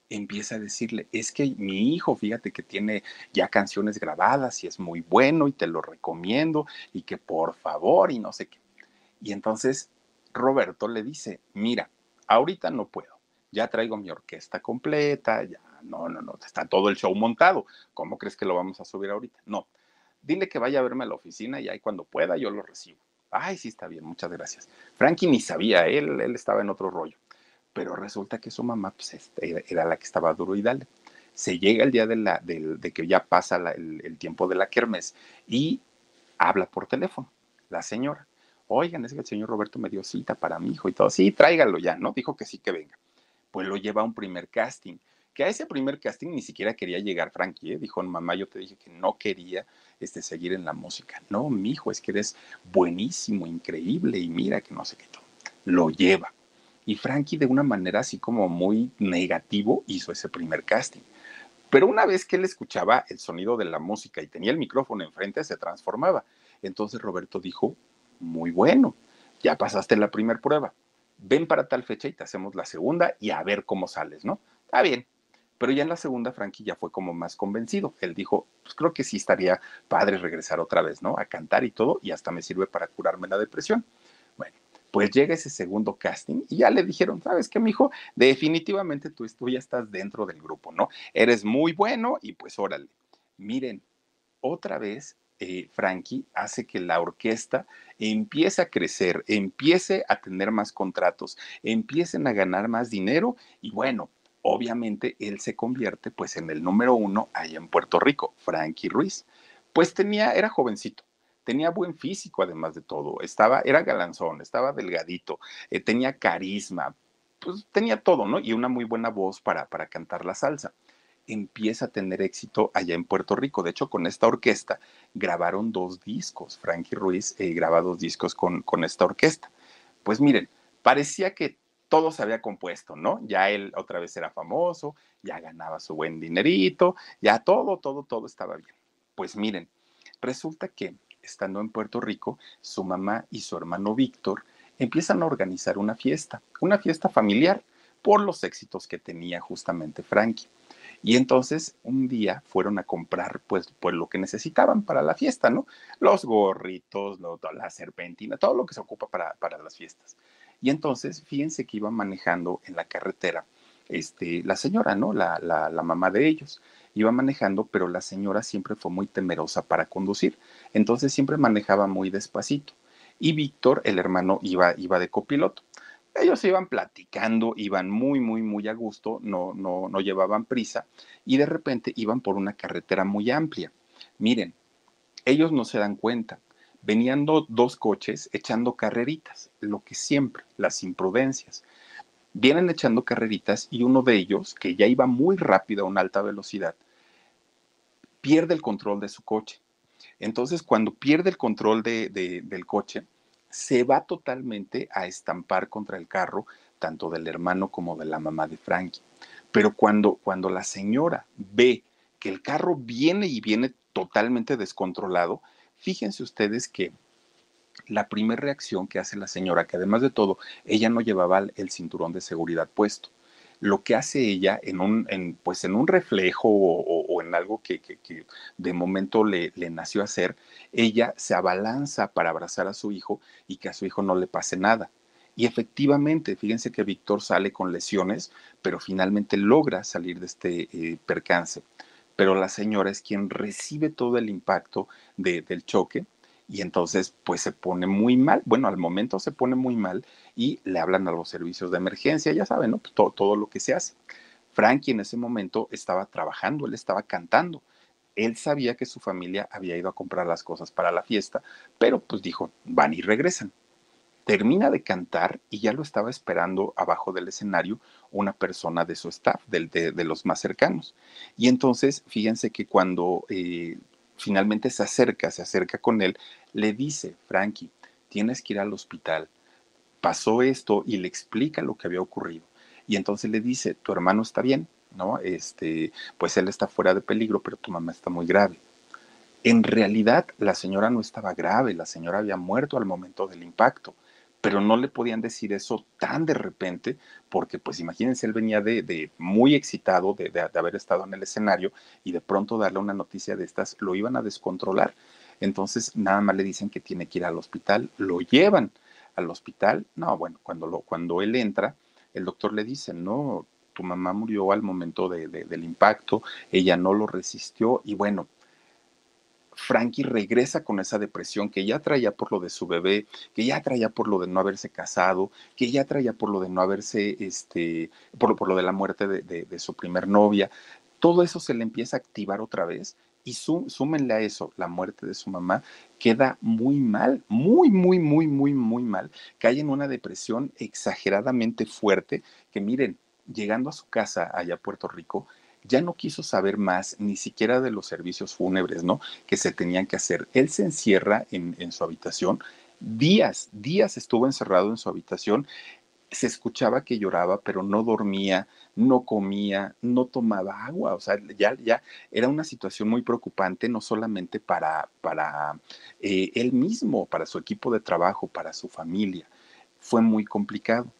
A: empieza a decirle, es que mi hijo, fíjate que tiene ya canciones grabadas y es muy bueno y te lo recomiendo y que por favor y no sé qué. Y entonces Roberto le dice, mira, ahorita no puedo, ya traigo mi orquesta completa, ya, no, no, no, está todo el show montado, ¿cómo crees que lo vamos a subir ahorita? No, dile que vaya a verme a la oficina y ahí cuando pueda yo lo recibo. Ay, sí, está bien, muchas gracias. Frankie ni sabía, él, él estaba en otro rollo pero resulta que su mamá pues, este, era, la que estaba duro y dale. Se llega el día de, la, de, que ya pasa el, tiempo de la kermes y habla por teléfono la señora. Oigan, es que el señor Roberto me dio cita para mi hijo y todo. Sí, tráigalo ya, ¿no? Dijo que sí que venga. Pues lo lleva a un primer casting que a ese primer casting ni siquiera quería llegar Frankie, ¿eh? dijo, mamá, yo te dije que no quería este, seguir en la música. No, mi hijo, es que eres buenísimo, increíble y mira que no sé qué todo. Lo lleva. Y Frankie de una manera así como muy negativo hizo ese primer casting. Pero una vez que él escuchaba el sonido de la música y tenía el micrófono enfrente, se transformaba. Entonces Roberto dijo, muy bueno, ya pasaste la primera prueba, ven para tal fecha y te hacemos la segunda y a ver cómo sales, ¿no? Está bien, pero ya en la segunda, Frankie ya fue como más convencido. Él dijo, pues creo que sí estaría padre regresar otra vez, ¿no? A cantar y todo, y hasta me sirve para curarme la depresión. Pues llega ese segundo casting y ya le dijeron, ¿sabes qué, mijo? Definitivamente tú, tú ya estás dentro del grupo, ¿no? Eres muy bueno y pues órale. Miren, otra vez eh, Frankie hace que la orquesta empiece a crecer, empiece a tener más contratos, empiecen a ganar más dinero y bueno, obviamente él se convierte pues en el número uno allá en Puerto Rico, Frankie Ruiz. Pues tenía, era jovencito, tenía buen físico además de todo, estaba, era galanzón, estaba delgadito, eh, tenía carisma, pues tenía todo, ¿no? Y una muy buena voz para, para cantar la salsa. Empieza a tener éxito allá en Puerto Rico. De hecho, con esta orquesta grabaron dos discos. Frankie Ruiz eh, graba dos discos con, con esta orquesta. Pues miren, parecía que todo se había compuesto, ¿no? Ya él otra vez era famoso, ya ganaba su buen dinerito, ya todo, todo, todo estaba bien. Pues miren, resulta que estando en Puerto Rico, su mamá y su hermano Víctor empiezan a organizar una fiesta, una fiesta familiar por los éxitos que tenía justamente Frankie. Y entonces un día fueron a comprar pues, pues lo que necesitaban para la fiesta, ¿no? Los gorritos, la serpentina, todo lo que se ocupa para, para las fiestas. Y entonces, fíjense que iba manejando en la carretera este, la señora, ¿no? La, la, mamá de ellos. Iba manejando, pero la señora siempre fue muy temerosa para conducir. Entonces siempre manejaba muy despacito. Y Víctor, el hermano, iba, iba de copiloto. Ellos iban platicando, iban muy, muy, muy a gusto, no, no, no llevaban prisa y de repente iban por una carretera muy amplia. Miren, ellos no se dan cuenta, venían dos coches echando carreritas, lo que siempre, las imprudencias. Vienen echando carreritas y uno de ellos, que ya iba muy rápido a una alta velocidad, pierde el control de su coche. Entonces, cuando pierde el control del coche, se va totalmente a estampar contra el carro, tanto del hermano como de la mamá de Frankie. Pero cuando, cuando la señora ve que el carro viene y viene totalmente descontrolado, Fíjense ustedes que la primera reacción que hace la señora, que además de todo, ella no llevaba el cinturón de seguridad puesto. Lo que hace ella en un, pues en un reflejo o, en algo que, de momento le, nació hacer, ella se abalanza para abrazar a su hijo y que a su hijo no le pase nada. Y efectivamente, fíjense que Víctor sale con lesiones, pero finalmente logra salir de este eh, percance pero la señora es quien recibe todo el impacto del choque y entonces pues se pone muy mal, bueno, al momento se pone muy mal y le hablan a los servicios de emergencia, ya saben, ¿no? Todo, todo lo que se hace. Frankie en ese momento estaba trabajando, él estaba cantando. Él sabía que su familia había ido a comprar las cosas para la fiesta, pero pues dijo, van y regresan termina de cantar y ya lo estaba esperando abajo del escenario una persona de su staff, de, los más cercanos. Y entonces, fíjense que cuando eh, finalmente se acerca, se acerca con él, le dice, Frankie, tienes que ir al hospital. Pasó esto y le explica lo que había ocurrido. Y entonces le dice, tu hermano está bien, ¿no? Este, pues él está fuera de peligro, pero tu mamá está muy grave. En realidad, la señora no estaba grave, la señora había muerto al momento del impacto pero no le podían decir eso tan de repente, porque pues imagínense, él venía de, muy excitado de, de, haber estado en el escenario y de pronto darle una noticia de estas, lo iban a descontrolar. Entonces nada más le dicen que tiene que ir al hospital, lo llevan al hospital. No, bueno, cuando, lo, cuando él entra, el doctor le dice, no, tu mamá murió al momento del impacto, ella no lo resistió y bueno, Frankie regresa con esa depresión que ya traía por lo de su bebé, que ya traía por lo de no haberse casado, que ya traía por lo de no haberse, este, por, por lo de la muerte de, de, su primer novia. Todo eso se le empieza a activar otra vez y súmenle a eso la muerte de su mamá, queda muy mal, muy, muy, muy, muy, muy mal. Cae en una depresión exageradamente fuerte que miren, llegando a su casa allá a Puerto Rico, ya no quiso saber más ni siquiera de los servicios fúnebres, ¿no? Que se tenían que hacer. Él se encierra en, en su habitación. Días, días estuvo encerrado en su habitación se escuchaba que lloraba, pero no dormía, no comía, no tomaba agua. O sea, ya, ya era una situación muy preocupante, no solamente para, para eh, él mismo, para su equipo de trabajo, para su familia. Fue muy complicado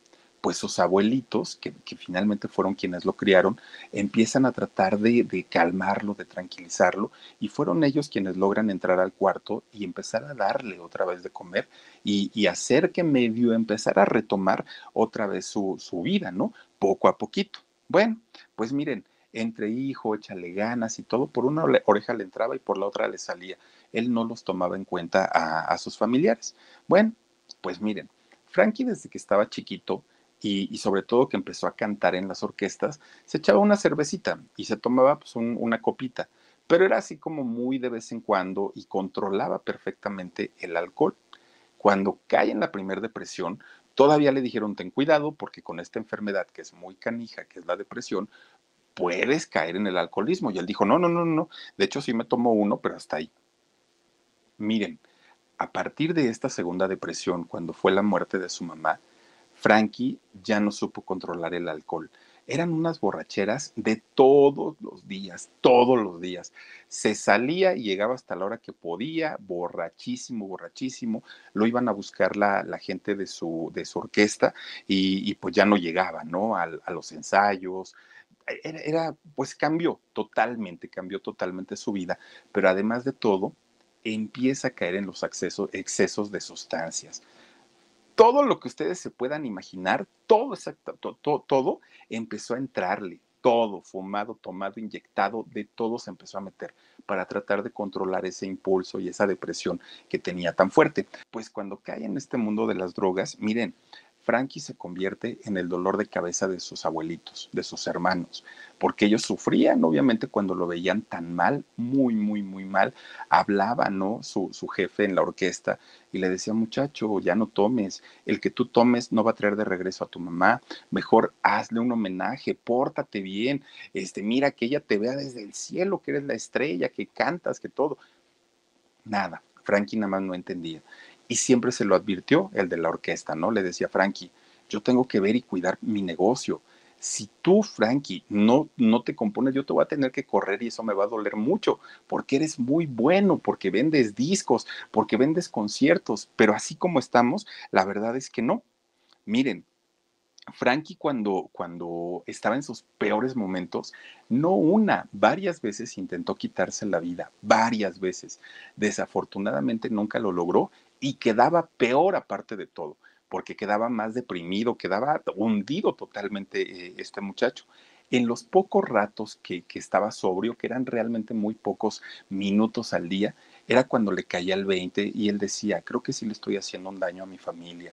A: pues sus abuelitos, que, finalmente fueron quienes lo criaron, empiezan a tratar de, calmarlo, de tranquilizarlo, y fueron ellos quienes logran entrar al cuarto y empezar a darle otra vez de comer y, hacer que medio empezar a retomar otra vez su, su vida, ¿no? Poco a poquito. Bueno, pues miren, entre hijo, échale ganas y todo, por una oreja le entraba y por la otra le salía. Él no los tomaba en cuenta a, a sus familiares. Bueno, pues miren, Frankie desde que estaba chiquito, y, sobre todo que empezó a cantar en las orquestas, se echaba una cervecita y se tomaba pues, una copita, pero era así como muy de vez en cuando y controlaba perfectamente el alcohol. Cuando cae en la primera depresión, todavía le dijeron ten cuidado porque con esta enfermedad que es muy canija, que es la depresión, puedes caer en el alcoholismo. Y él dijo, no, no, no, no, de hecho sí me tomo uno, pero hasta ahí. Miren, a partir de esta segunda depresión, cuando fue la muerte de su mamá, Frankie ya no supo controlar el alcohol. Eran unas borracheras de todos los días, todos los días. Se salía y llegaba hasta la hora que podía, borrachísimo, borrachísimo. Lo iban a buscar la, gente de su, de su orquesta y, pues ya no llegaba, ¿no? A, los ensayos, era, era, pues cambió totalmente, cambió totalmente su vida, pero además de todo, empieza a caer en los excesos, excesos de sustancias todo lo que ustedes se puedan imaginar, todo, exacto, todo, empezó a entrarle, todo, fumado, tomado, inyectado, de todo se empezó a meter para tratar de controlar ese impulso y esa depresión que tenía tan fuerte. Pues cuando cae en este mundo de las drogas, miren, Frankie se convierte en el dolor de cabeza de sus abuelitos, de sus hermanos, porque ellos sufrían, obviamente, cuando lo veían tan mal, muy, muy, muy mal. Hablaba, ¿no? Su, su jefe en la orquesta y le decía, muchacho, ya no tomes, el que tú tomes no va a traer de regreso a tu mamá, mejor hazle un homenaje, pórtate bien, este, mira que ella te vea desde el cielo, que eres la estrella, que cantas, que todo. Nada, Frankie nada más no entendía y siempre se lo advirtió el de la orquesta, ¿no? Le decía, Frankie, yo tengo que ver y cuidar mi negocio. Si tú, Frankie, no, no te compones, yo te voy a tener que correr y eso me va a doler mucho, porque eres muy bueno, porque vendes discos, porque vendes conciertos, pero así como estamos, la verdad es que no. Miren, Frankie cuando, cuando estaba en sus peores momentos, no una, varias veces intentó quitarse la vida, varias veces. Desafortunadamente nunca lo logró y quedaba peor aparte de todo, porque quedaba más deprimido, quedaba hundido totalmente eh, este muchacho. En los pocos ratos que, que estaba sobrio, que eran realmente muy pocos minutos al día, era cuando le caía el 20 y él decía, creo que sí le estoy haciendo un daño a mi familia.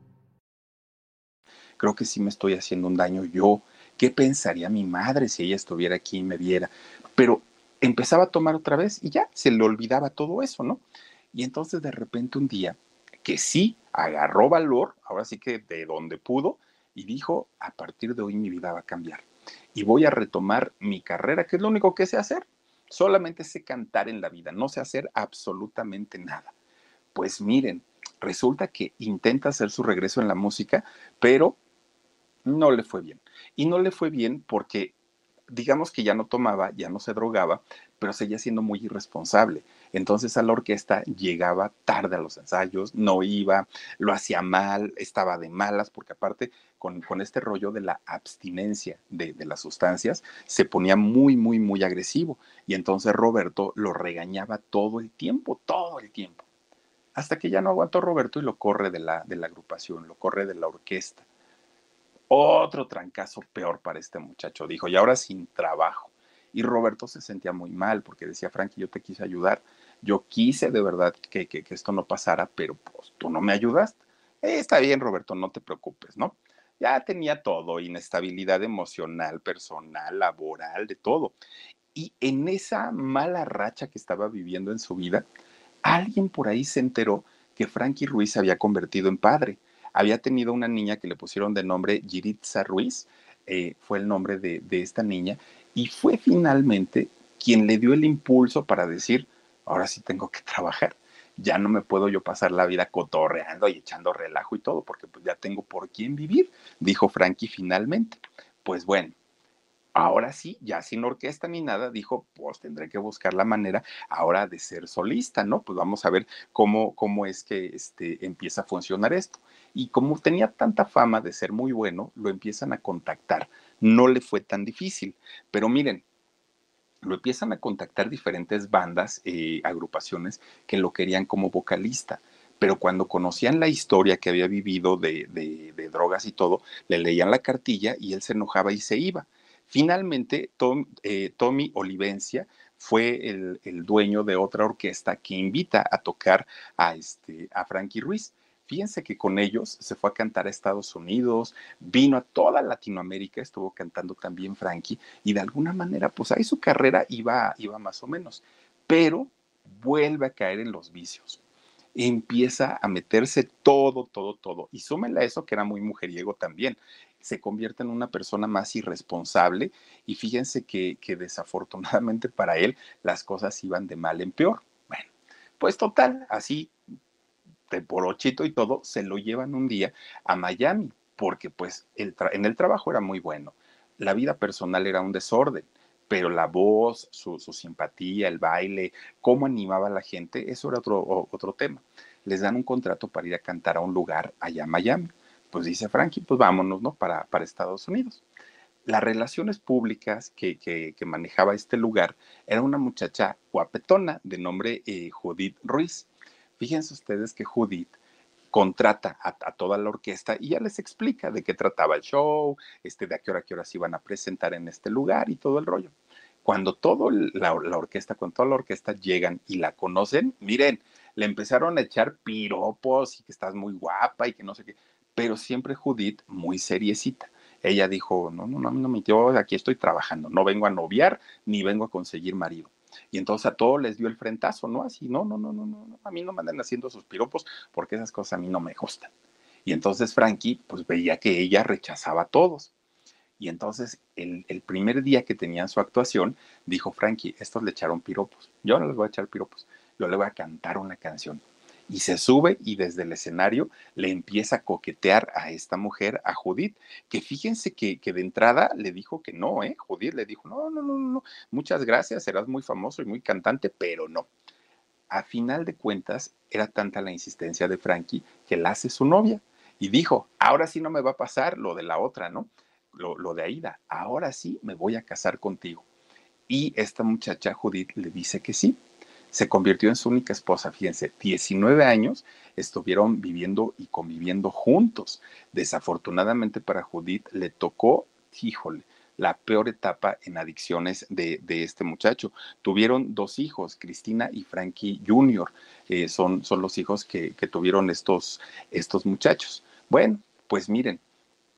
A: Creo que sí me estoy haciendo un daño yo. ¿Qué pensaría mi madre si ella estuviera aquí y me viera? Pero empezaba a tomar otra vez y ya se le olvidaba todo eso, ¿no? Y entonces de repente un día, que sí agarró valor, ahora sí que de donde pudo, y dijo, a partir de hoy mi vida va a cambiar. Y voy a retomar mi carrera, que es lo único que sé hacer, Solamente sé cantar en la vida, no sé hacer absolutamente nada. Pues miren, resulta que intenta hacer su regreso en la música, pero no le fue bien. Y no le fue bien porque digamos que ya no tomaba, ya no se drogaba, pero seguía siendo muy irresponsable. Entonces a la orquesta llegaba tarde a los ensayos, no iba, lo hacía mal, estaba de malas, porque aparte con, este rollo de la abstinencia de, de, las sustancias, se ponía muy, muy, muy agresivo. Y entonces Roberto lo regañaba todo el tiempo, todo el tiempo. Hasta que ya no aguantó Roberto y lo corre de la, de la agrupación, lo corre de la orquesta. Otro trancazo peor para este muchacho, dijo, y ahora sin trabajo. Y Roberto se sentía muy mal porque decía, Frankie, yo te quise ayudar, yo quise de verdad que, que, esto no pasara, pero pues tú no me ayudaste. Eh, está bien, Roberto, no te preocupes, ¿no? Ya tenía todo, inestabilidad emocional, personal, laboral, de todo. Y en esa mala racha que estaba viviendo en su vida, alguien por ahí se enteró que Frankie Ruiz se había convertido en padre había tenido una niña que le pusieron de nombre Giritza Ruiz, eh, fue el nombre de, esta niña, y fue finalmente quien le dio el impulso para decir, ahora sí tengo que trabajar, ya no me puedo yo pasar la vida cotorreando y echando relajo y todo, porque pues ya tengo por quién vivir, dijo Frankie finalmente. Pues bueno, ahora sí, ya sin orquesta ni nada, dijo, pues tendré que buscar la manera ahora de ser solista, ¿no? Pues vamos a ver cómo, cómo es que este, empieza a funcionar esto. Y como tenía tanta fama de ser muy bueno, lo empiezan a contactar. No le fue tan difícil. Pero miren, lo empiezan a contactar diferentes bandas, eh, agrupaciones que lo querían como vocalista. Pero cuando conocían la historia que había vivido de, drogas y todo, le leían la cartilla y él se enojaba y se iba. Finalmente, eh, Tommy Olivencia fue el, dueño de otra orquesta que invita a tocar a, este, a Frankie Ruiz. Fíjense que con ellos se fue a cantar a Estados Unidos, vino a toda Latinoamérica, estuvo cantando también Frankie, y de alguna manera, pues ahí su carrera iba, iba más o menos, pero vuelve a caer en los vicios. Empieza a meterse todo, todo, todo. Y súmenle a eso que era muy mujeriego también. Se convierte en una persona más irresponsable y fíjense que, desafortunadamente para él las cosas iban de mal en peor. Bueno, pues total, así por ochito y todo, se lo llevan un día a Miami, porque pues el en el trabajo era muy bueno, la vida personal era un desorden, pero la voz, su, simpatía, el baile, cómo animaba a la gente, eso era otro, otro tema. Les dan un contrato para ir a cantar a un lugar allá en Miami. Pues dice Frankie, pues vámonos, ¿no? Para, para Estados Unidos. Las relaciones públicas que, que, manejaba este lugar era una muchacha guapetona de nombre eh, Judith Ruiz. Fíjense ustedes que Judith contrata a, toda la orquesta y ya les explica de qué trataba el show, este, de a qué hora, qué hora se iban a presentar en este lugar y todo el rollo. Cuando toda la, orquesta, cuando toda la orquesta llegan y la conocen, miren, le empezaron a echar piropos y que estás muy guapa y que no sé qué, pero siempre Judith muy seriecita. Ella dijo, no, no, no, no, no, yo aquí estoy trabajando, no vengo a noviar ni vengo a conseguir marido. Y entonces a todos les dio el frentazo, ¿no? Así, no, no, no, no, no, a mí no me andan haciendo sus piropos porque esas cosas a mí no me gustan. Y entonces Frankie, pues veía que ella rechazaba a todos. Y entonces el, el, primer día que tenían su actuación, dijo Frankie, estos le echaron piropos. Yo no les voy a echar piropos, yo le voy a cantar una canción y se sube y desde el escenario le empieza a coquetear a esta mujer, a Judith, que fíjense que, de entrada le dijo que no, ¿eh? Judith le dijo, no, no, no, no, muchas gracias, serás muy famoso y muy cantante, pero no. A final de cuentas, era tanta la insistencia de Frankie que la hace su novia y dijo, ahora sí no me va a pasar lo de la otra, ¿no? Lo, lo de Aida, ahora sí me voy a casar contigo. Y esta muchacha Judith le dice que sí, se convirtió en su única esposa. Fíjense, 19 años estuvieron viviendo y conviviendo juntos. Desafortunadamente para Judith le tocó, híjole, la peor etapa en adicciones de, este muchacho. Tuvieron dos hijos, Cristina y Frankie Jr. Eh, son, son, los hijos que, tuvieron estos, estos muchachos. Bueno, pues miren,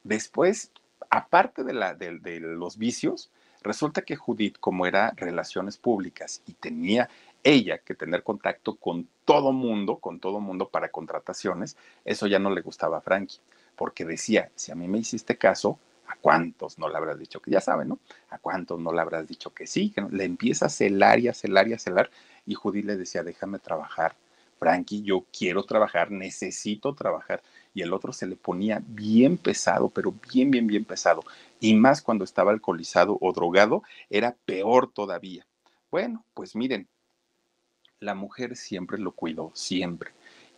A: después, aparte de, la, de los vicios, resulta que Judith, como era relaciones públicas y tenía ella que tener contacto con todo mundo, con todo mundo para contrataciones, eso ya no le gustaba a Frankie, porque decía, si a mí me hiciste caso, ¿a cuántos no le habrás dicho que ya saben, no? ¿A cuántos no le habrás dicho que sí? Que Le empieza a celar y a celar y a celar, y Judy le decía, déjame trabajar. Frankie, yo quiero trabajar, necesito trabajar. Y el otro se le ponía bien pesado, pero bien, bien, bien pesado. Y más cuando estaba alcoholizado o drogado, era peor todavía. Bueno, pues miren, la mujer siempre lo cuidó, siempre.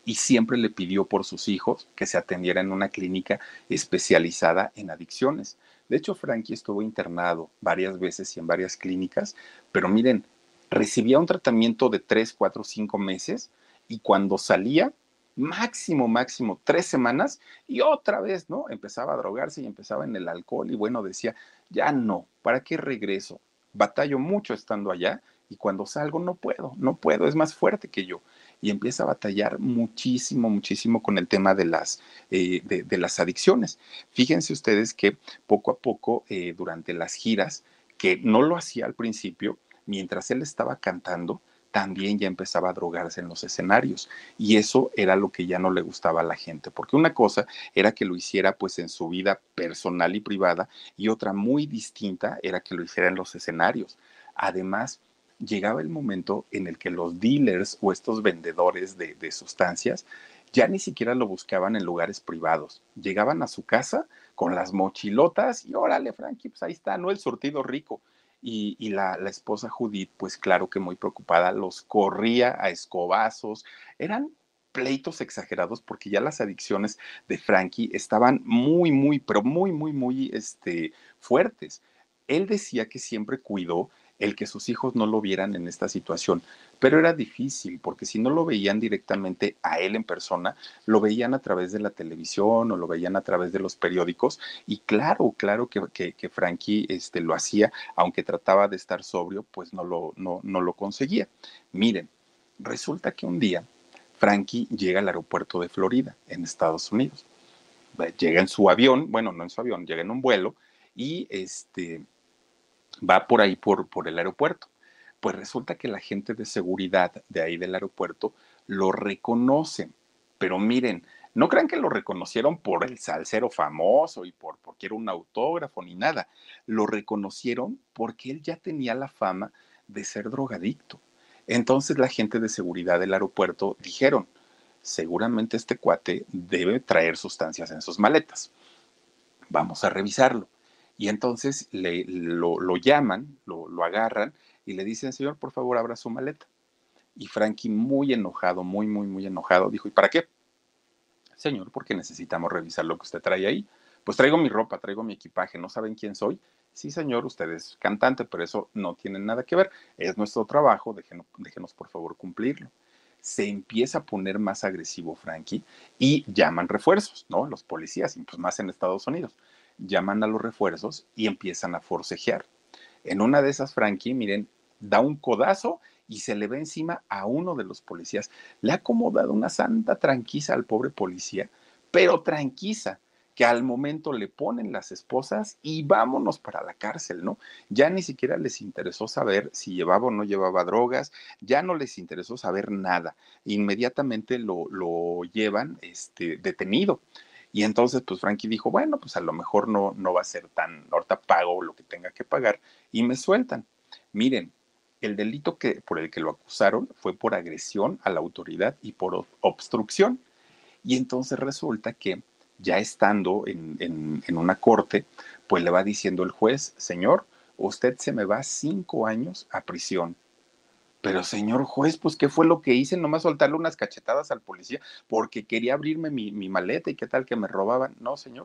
A: Y siempre le pidió por sus hijos que se atendiera en una clínica especializada en adicciones. De hecho, Frankie estuvo internado varias veces y en varias clínicas, pero miren, recibía un tratamiento de tres, cuatro, cinco meses y cuando salía, máximo, máximo tres semanas y otra vez, ¿no? Empezaba a drogarse y empezaba en el alcohol y bueno, decía, ya no, ¿para qué regreso? Batallo mucho estando allá y cuando salgo no puedo, no puedo, es más fuerte que yo. Y empieza a batallar muchísimo, muchísimo con el tema de las, eh, de, las adicciones. Fíjense ustedes que poco a poco, eh, durante las giras, que no lo hacía al principio, mientras él estaba cantando, también ya empezaba a drogarse en los escenarios y eso era lo que ya no le gustaba a la gente, porque una cosa era que lo hiciera pues en su vida personal y privada y otra muy distinta era que lo hiciera en los escenarios. Además, llegaba el momento en el que los dealers o estos vendedores de, sustancias ya ni siquiera lo buscaban en lugares privados. Llegaban a su casa con las mochilotas y órale, Frankie, pues ahí está, ¿no? El surtido rico y, la, esposa Judith, pues claro que muy preocupada, los corría a escobazos, eran pleitos exagerados porque ya las adicciones de Frankie estaban muy, muy, pero muy, muy, muy este, fuertes. Él decía que siempre cuidó el que sus hijos no lo vieran en esta situación. Pero era difícil, porque si no lo veían directamente a él en persona, lo veían a través de la televisión o lo veían a través de los periódicos. Y claro, claro que, que, Frankie este, lo hacía, aunque trataba de estar sobrio, pues no lo, no, no lo conseguía. Miren, resulta que un día Frankie llega al aeropuerto de Florida, en Estados Unidos. Llega en su avión, bueno, no en su avión, llega en un vuelo y este va por ahí, por, por el aeropuerto. Pues resulta que la gente de seguridad de ahí del aeropuerto lo reconocen. Pero miren, no crean que lo reconocieron por el salsero famoso y por porque era un autógrafo ni nada. Lo reconocieron porque él ya tenía la fama de ser drogadicto. Entonces la gente de seguridad del aeropuerto dijeron, seguramente este cuate debe traer sustancias en sus maletas. Vamos a revisarlo. Y entonces le, lo, llaman, lo, agarran y le dicen, señor, por favor, abra su maleta. Y Frankie, muy enojado, muy, muy, muy enojado, dijo, ¿y para qué? Señor, porque necesitamos revisar lo que usted trae ahí. Pues traigo mi ropa, traigo mi equipaje, ¿no saben quién soy? Sí, señor, usted es cantante, pero eso no tiene nada que ver. Es nuestro trabajo, déjenos, déjenos por favor cumplirlo. Se empieza a poner más agresivo Frankie y llaman refuerzos, ¿no? Los policías, y pues más en Estados Unidos llaman a los refuerzos y empiezan a forcejear. En una de esas, Frankie, miren, da un codazo y se le ve encima a uno de los policías. Le ha acomodado una santa tranquisa al pobre policía, pero tranquisa, que al momento le ponen las esposas y vámonos para la cárcel, ¿no? Ya ni siquiera les interesó saber si llevaba o no llevaba drogas, ya no les interesó saber nada. Inmediatamente lo, lo llevan este, detenido. Y entonces, pues Frankie dijo, bueno, pues a lo mejor no, no va a ser tan, ahorita pago lo que tenga que pagar y me sueltan. Miren, el delito que, por el que lo acusaron fue por agresión a la autoridad y por obstrucción. Y entonces resulta que ya estando en, en, en una corte, pues le va diciendo el juez, señor, usted se me va cinco años a prisión pero señor juez, pues ¿qué fue lo que hice? Nomás soltarle unas cachetadas al policía porque quería abrirme mi, maleta y qué tal que me robaban. No, señor.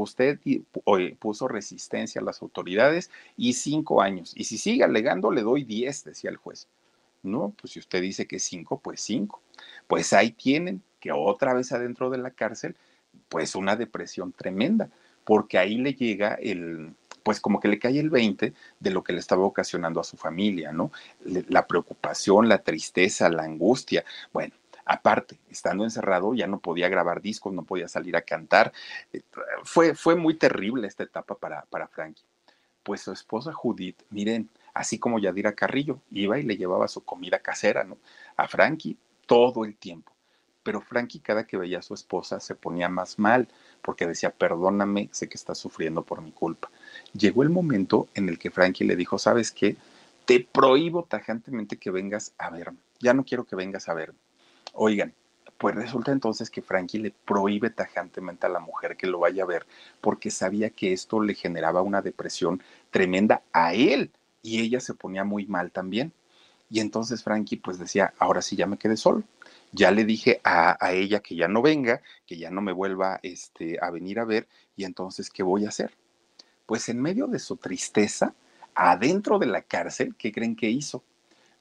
A: Usted puso resistencia a las autoridades y 5 años. Y si sigue alegando, le doy 10, decía el juez. No, pues si usted dice que 5, pues 5. Pues ahí tienen que otra vez adentro de la cárcel, pues una depresión tremenda, porque ahí le llega el, pues como que le cae el 20 de lo que le estaba ocasionando a su familia, ¿no? La preocupación, la tristeza, la angustia. Bueno, aparte, estando encerrado, ya no podía grabar discos, no podía salir a cantar. Eh, fue, fue muy terrible esta etapa para, para Frankie. Pues su esposa Judith, miren, así como Yadira Carrillo, iba y le llevaba su comida casera, ¿no? A Frankie todo el tiempo. Pero Frankie cada que veía a su esposa se ponía más mal porque decía, perdóname, sé que estás sufriendo por mi culpa. Llegó el momento en el que Frankie le dijo, ¿sabes qué? Te prohíbo tajantemente que vengas a verme. Ya no quiero que vengas a verme. Oigan, pues resulta entonces que Frankie le prohíbe tajantemente a la mujer que lo vaya a ver porque sabía que esto le generaba una depresión tremenda a él y ella se ponía muy mal también. Y entonces Frankie pues decía, ahora sí ya me quedé solo ya le dije a, ella que ya no venga, que ya no me vuelva este, a venir a ver, y entonces, ¿qué voy a hacer? Pues en medio de su tristeza, adentro de la cárcel, ¿qué creen que hizo?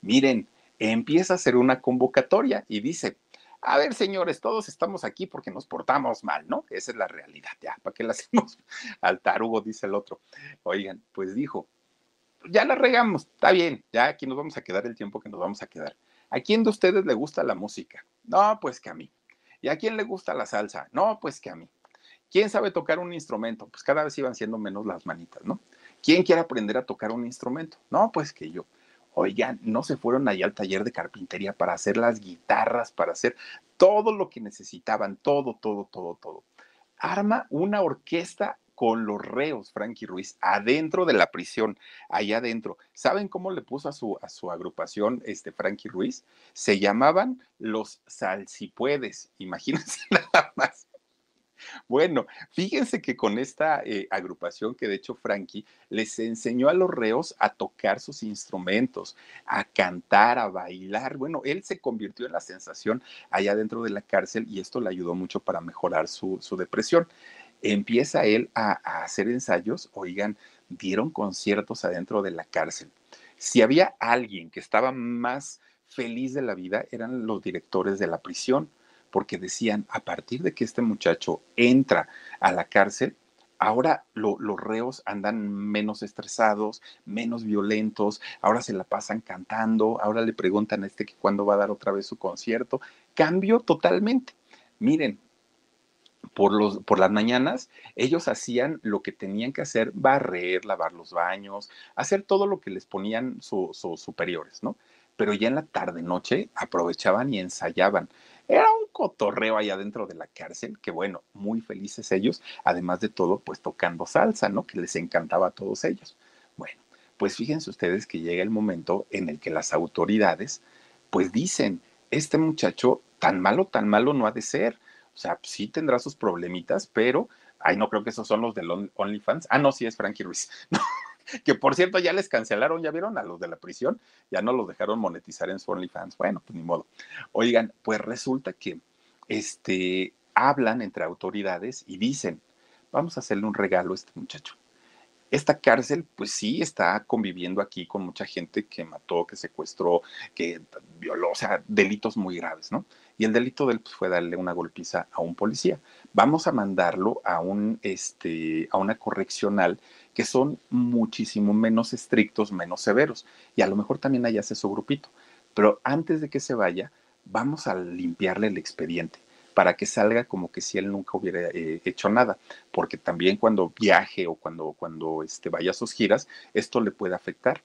A: Miren, empieza a hacer una convocatoria y dice, a ver, señores, todos estamos aquí porque nos portamos mal, ¿no? Esa es la realidad, ya, ¿para qué la hacemos al tarugo? Dice el otro. Oigan, pues dijo, ya la regamos, está bien, ya aquí nos vamos a quedar el tiempo que nos vamos a quedar. ¿A quién de ustedes le gusta la música? No, pues que a mí. ¿Y a quién le gusta la salsa? No, pues que a mí. ¿Quién sabe tocar un instrumento? Pues cada vez iban siendo menos las manitas, ¿no? ¿Quién quiere aprender a tocar un instrumento? No, pues que yo. Oigan, no se fueron allá al taller de carpintería para hacer las guitarras, para hacer todo lo que necesitaban, todo, todo, todo, todo. Arma una orquesta con los reos, Frankie Ruiz, adentro de la prisión, allá adentro. ¿Saben cómo le puso a su, a su agrupación este Frankie Ruiz? Se llamaban los Salsipuedes, imagínense nada más. Bueno, fíjense que con esta eh, agrupación que de hecho Frankie les enseñó a los reos a tocar sus instrumentos, a cantar, a bailar. Bueno, él se convirtió en la sensación allá dentro de la cárcel y esto le ayudó mucho para mejorar su, su depresión empieza él a, hacer ensayos, oigan, dieron conciertos adentro de la cárcel. Si había alguien que estaba más feliz de la vida, eran los directores de la prisión, porque decían, a partir de que este muchacho entra a la cárcel, ahora los reos andan menos estresados, menos violentos, ahora se la pasan cantando, ahora le preguntan a este que cuándo va a dar otra vez su concierto. Cambió totalmente. Miren, por, las mañanas, ellos hacían lo que tenían que hacer, barrer, lavar los baños, hacer todo lo que les ponían sus superiores, ¿no? Pero ya en la tarde, noche, aprovechaban y ensayaban. Era un cotorreo allá dentro de la cárcel, que bueno, muy felices ellos, además de todo, pues tocando salsa, ¿no? Que les encantaba a todos ellos. Bueno, pues fíjense ustedes que llega el momento en el que las autoridades, pues dicen, este muchacho tan malo, tan malo no ha de ser o sea, sí tendrá sus problemitas, pero, ay, no creo que esos son los del OnlyFans. Ah, no, sí es Frankie Ruiz. que por cierto ya les cancelaron, ya vieron a los de la prisión, ya no los dejaron monetizar en su OnlyFans. Bueno, pues ni modo. Oigan, pues resulta que este, hablan entre autoridades y dicen, vamos a hacerle un regalo a este muchacho. Esta cárcel, pues sí, está conviviendo aquí con mucha gente que mató, que secuestró, que violó, o sea, delitos muy graves, ¿no? Y el delito de él pues, fue darle una golpiza a un policía. Vamos a mandarlo a, un, este, a una correccional que son muchísimo menos estrictos, menos severos. Y a lo mejor también allá hace su grupito. Pero antes de que se vaya, vamos a limpiarle el expediente para que salga como que si él nunca hubiera eh, hecho nada, porque también cuando viaje o cuando, cuando este, vaya a sus giras, esto le puede afectar.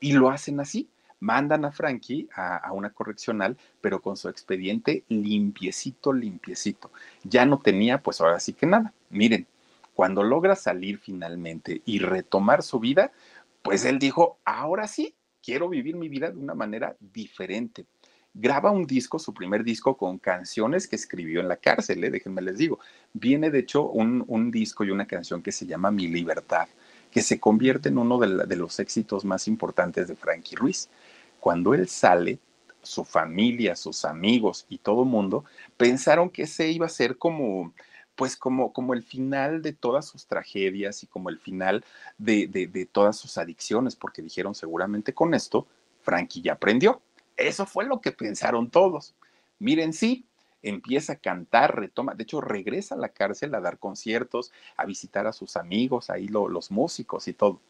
A: Y lo hacen así, mandan a Frankie a, una correccional, pero con su expediente limpiecito, limpiecito. Ya no tenía, pues ahora sí que nada. Miren, cuando logra salir finalmente y retomar su vida, pues él dijo, ahora sí, quiero vivir mi vida de una manera diferente graba un disco, su primer disco, con canciones que escribió en la cárcel, ¿eh? déjenme les digo. Viene, de hecho, un, disco y una canción que se llama Mi Libertad, que se convierte en uno de, de los éxitos más importantes de Frankie Ruiz. Cuando él sale, su familia, sus amigos y todo mundo pensaron que ese iba a ser como, pues como, como el final de todas sus tragedias y como el final de, de, de todas sus adicciones, porque dijeron seguramente con esto, Frankie ya aprendió. Eso fue lo que pensaron todos. Miren, sí, empieza a cantar, retoma, de hecho regresa a la cárcel a dar conciertos, a visitar a sus amigos, ahí los músicos y todo.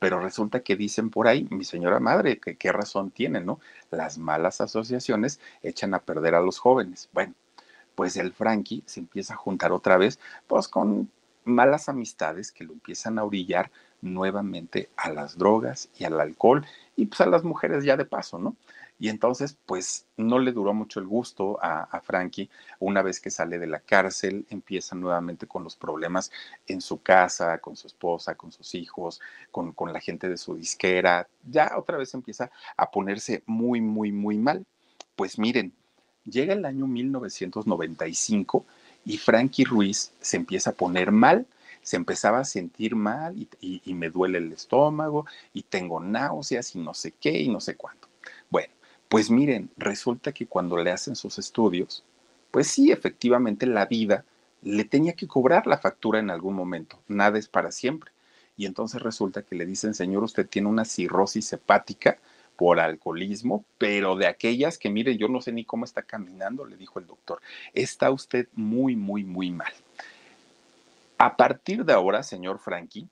A: Pero resulta que dicen por ahí, mi señora madre, que qué razón tiene, ¿no? Las malas asociaciones echan a perder a los jóvenes. Bueno, pues el Frankie se empieza a juntar otra vez, pues con malas amistades que lo empiezan a orillar nuevamente a las drogas y al alcohol y pues a las mujeres ya de paso, ¿no? Y entonces, pues no le duró mucho el gusto a, Frankie. Una vez que sale de la cárcel, empieza nuevamente con los problemas en su casa, con su esposa, con sus hijos, con, con la gente de su disquera. Ya otra vez empieza a ponerse muy, muy, muy mal. Pues miren, llega el año 1995 y Frankie Ruiz se empieza a poner mal se empezaba a sentir mal y, y, me duele el estómago y tengo náuseas y no sé qué y no sé cuánto. Bueno, pues miren, resulta que cuando le hacen sus estudios, pues sí, efectivamente la vida le tenía que cobrar la factura en algún momento, nada es para siempre. Y entonces resulta que le dicen, señor, usted tiene una cirrosis hepática por alcoholismo, pero de aquellas que, mire, yo no sé ni cómo está caminando, le dijo el doctor, está usted muy, muy, muy mal. A partir de ahora, señor Frankie,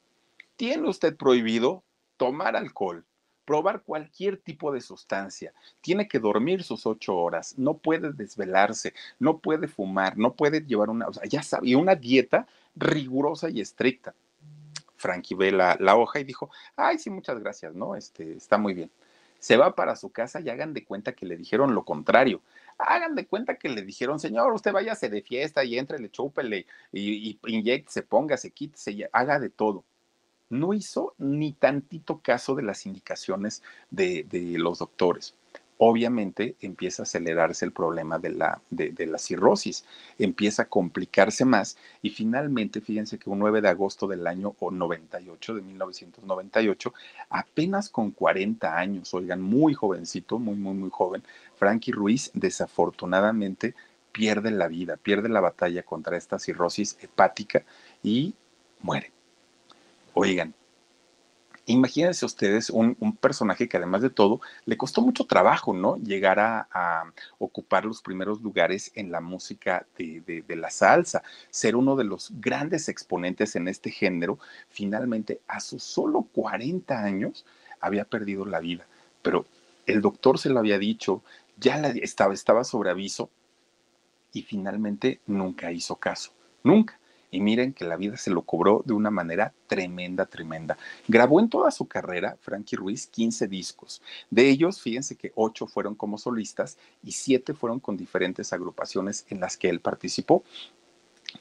A: tiene usted prohibido tomar alcohol, probar cualquier tipo de sustancia. Tiene que dormir sus ocho horas, no puede desvelarse, no puede fumar, no puede llevar una, o sea, ya sabe, una dieta rigurosa y estricta. Frankie ve la, la, hoja y dijo, ay, sí, muchas gracias, ¿no? Este, está muy bien. Se va para su casa y hagan de cuenta que le dijeron lo contrario. Hagan de cuenta que le dijeron, señor, usted váyase de fiesta y entre, le chúpele y, y inyecte, se ponga, se quite, se haga de todo no hizo ni tantito caso de las indicaciones de, los doctores. Obviamente empieza a acelerarse el problema de la, de, la cirrosis, empieza a complicarse más y finalmente, fíjense que un 9 de agosto del año 98, de 1998, apenas con 40 años, oigan, muy jovencito, muy, muy, muy joven, Frankie Ruiz desafortunadamente pierde la vida, pierde la batalla contra esta cirrosis hepática y muere. Oigan, imagínense ustedes un, personaje que además de todo le costó mucho trabajo, ¿no? Llegar a, ocupar los primeros lugares en la música de, la salsa, ser uno de los grandes exponentes en este género, finalmente a sus solo 40 años había perdido la vida. Pero el doctor se lo había dicho, ya estaba, estaba sobre aviso y finalmente nunca hizo caso, nunca y miren que la vida se lo cobró de una manera tremenda, tremenda. Grabó en toda su carrera, Frankie Ruiz, 15 discos. De ellos, fíjense que 8 fueron como solistas y 7 fueron con diferentes agrupaciones en las que él participó.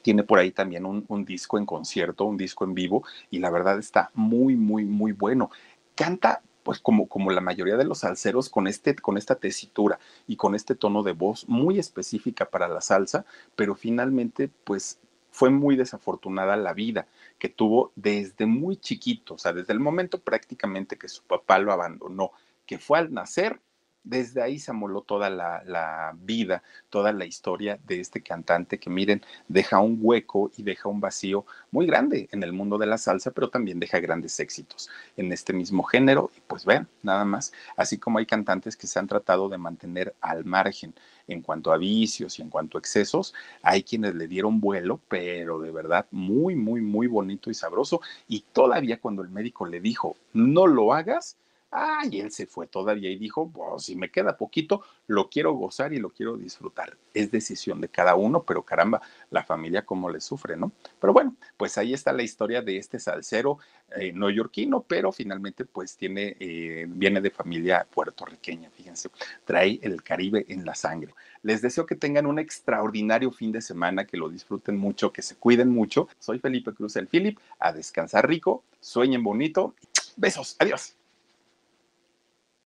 A: Tiene por ahí también un, disco en concierto, un disco en vivo, y la verdad está muy, muy, muy bueno. Canta pues como, como la mayoría de los salseros, con, este, con esta tesitura y con este tono de voz muy específica para la salsa, pero finalmente pues fue muy desafortunada la vida que tuvo desde muy chiquito, o sea, desde el momento prácticamente que su papá lo abandonó, que fue al nacer desde ahí se amoló toda la, vida, toda la historia de este cantante que miren, deja un hueco y deja un vacío muy grande en el mundo de la salsa, pero también deja grandes éxitos en este mismo género. Y pues vean, nada más, así como hay cantantes que se han tratado de mantener al margen en cuanto a vicios y en cuanto a excesos, hay quienes le dieron vuelo, pero de verdad muy, muy, muy bonito y sabroso. Y todavía cuando el médico le dijo, no lo hagas, Ah, y él se fue todavía y dijo, pues si me queda poquito, lo quiero gozar y lo quiero disfrutar. Es decisión de cada uno, pero caramba, la familia cómo le sufre, ¿no? Pero bueno, pues ahí está la historia de este salsero eh, neoyorquino, pero finalmente pues tiene, eh, viene de familia puertorriqueña, fíjense, trae el Caribe en la sangre. Les deseo que tengan un extraordinario fin de semana, que lo disfruten mucho, que se cuiden mucho. Soy Felipe Cruz el Philip, a descansar rico, sueñen bonito. Besos, adiós.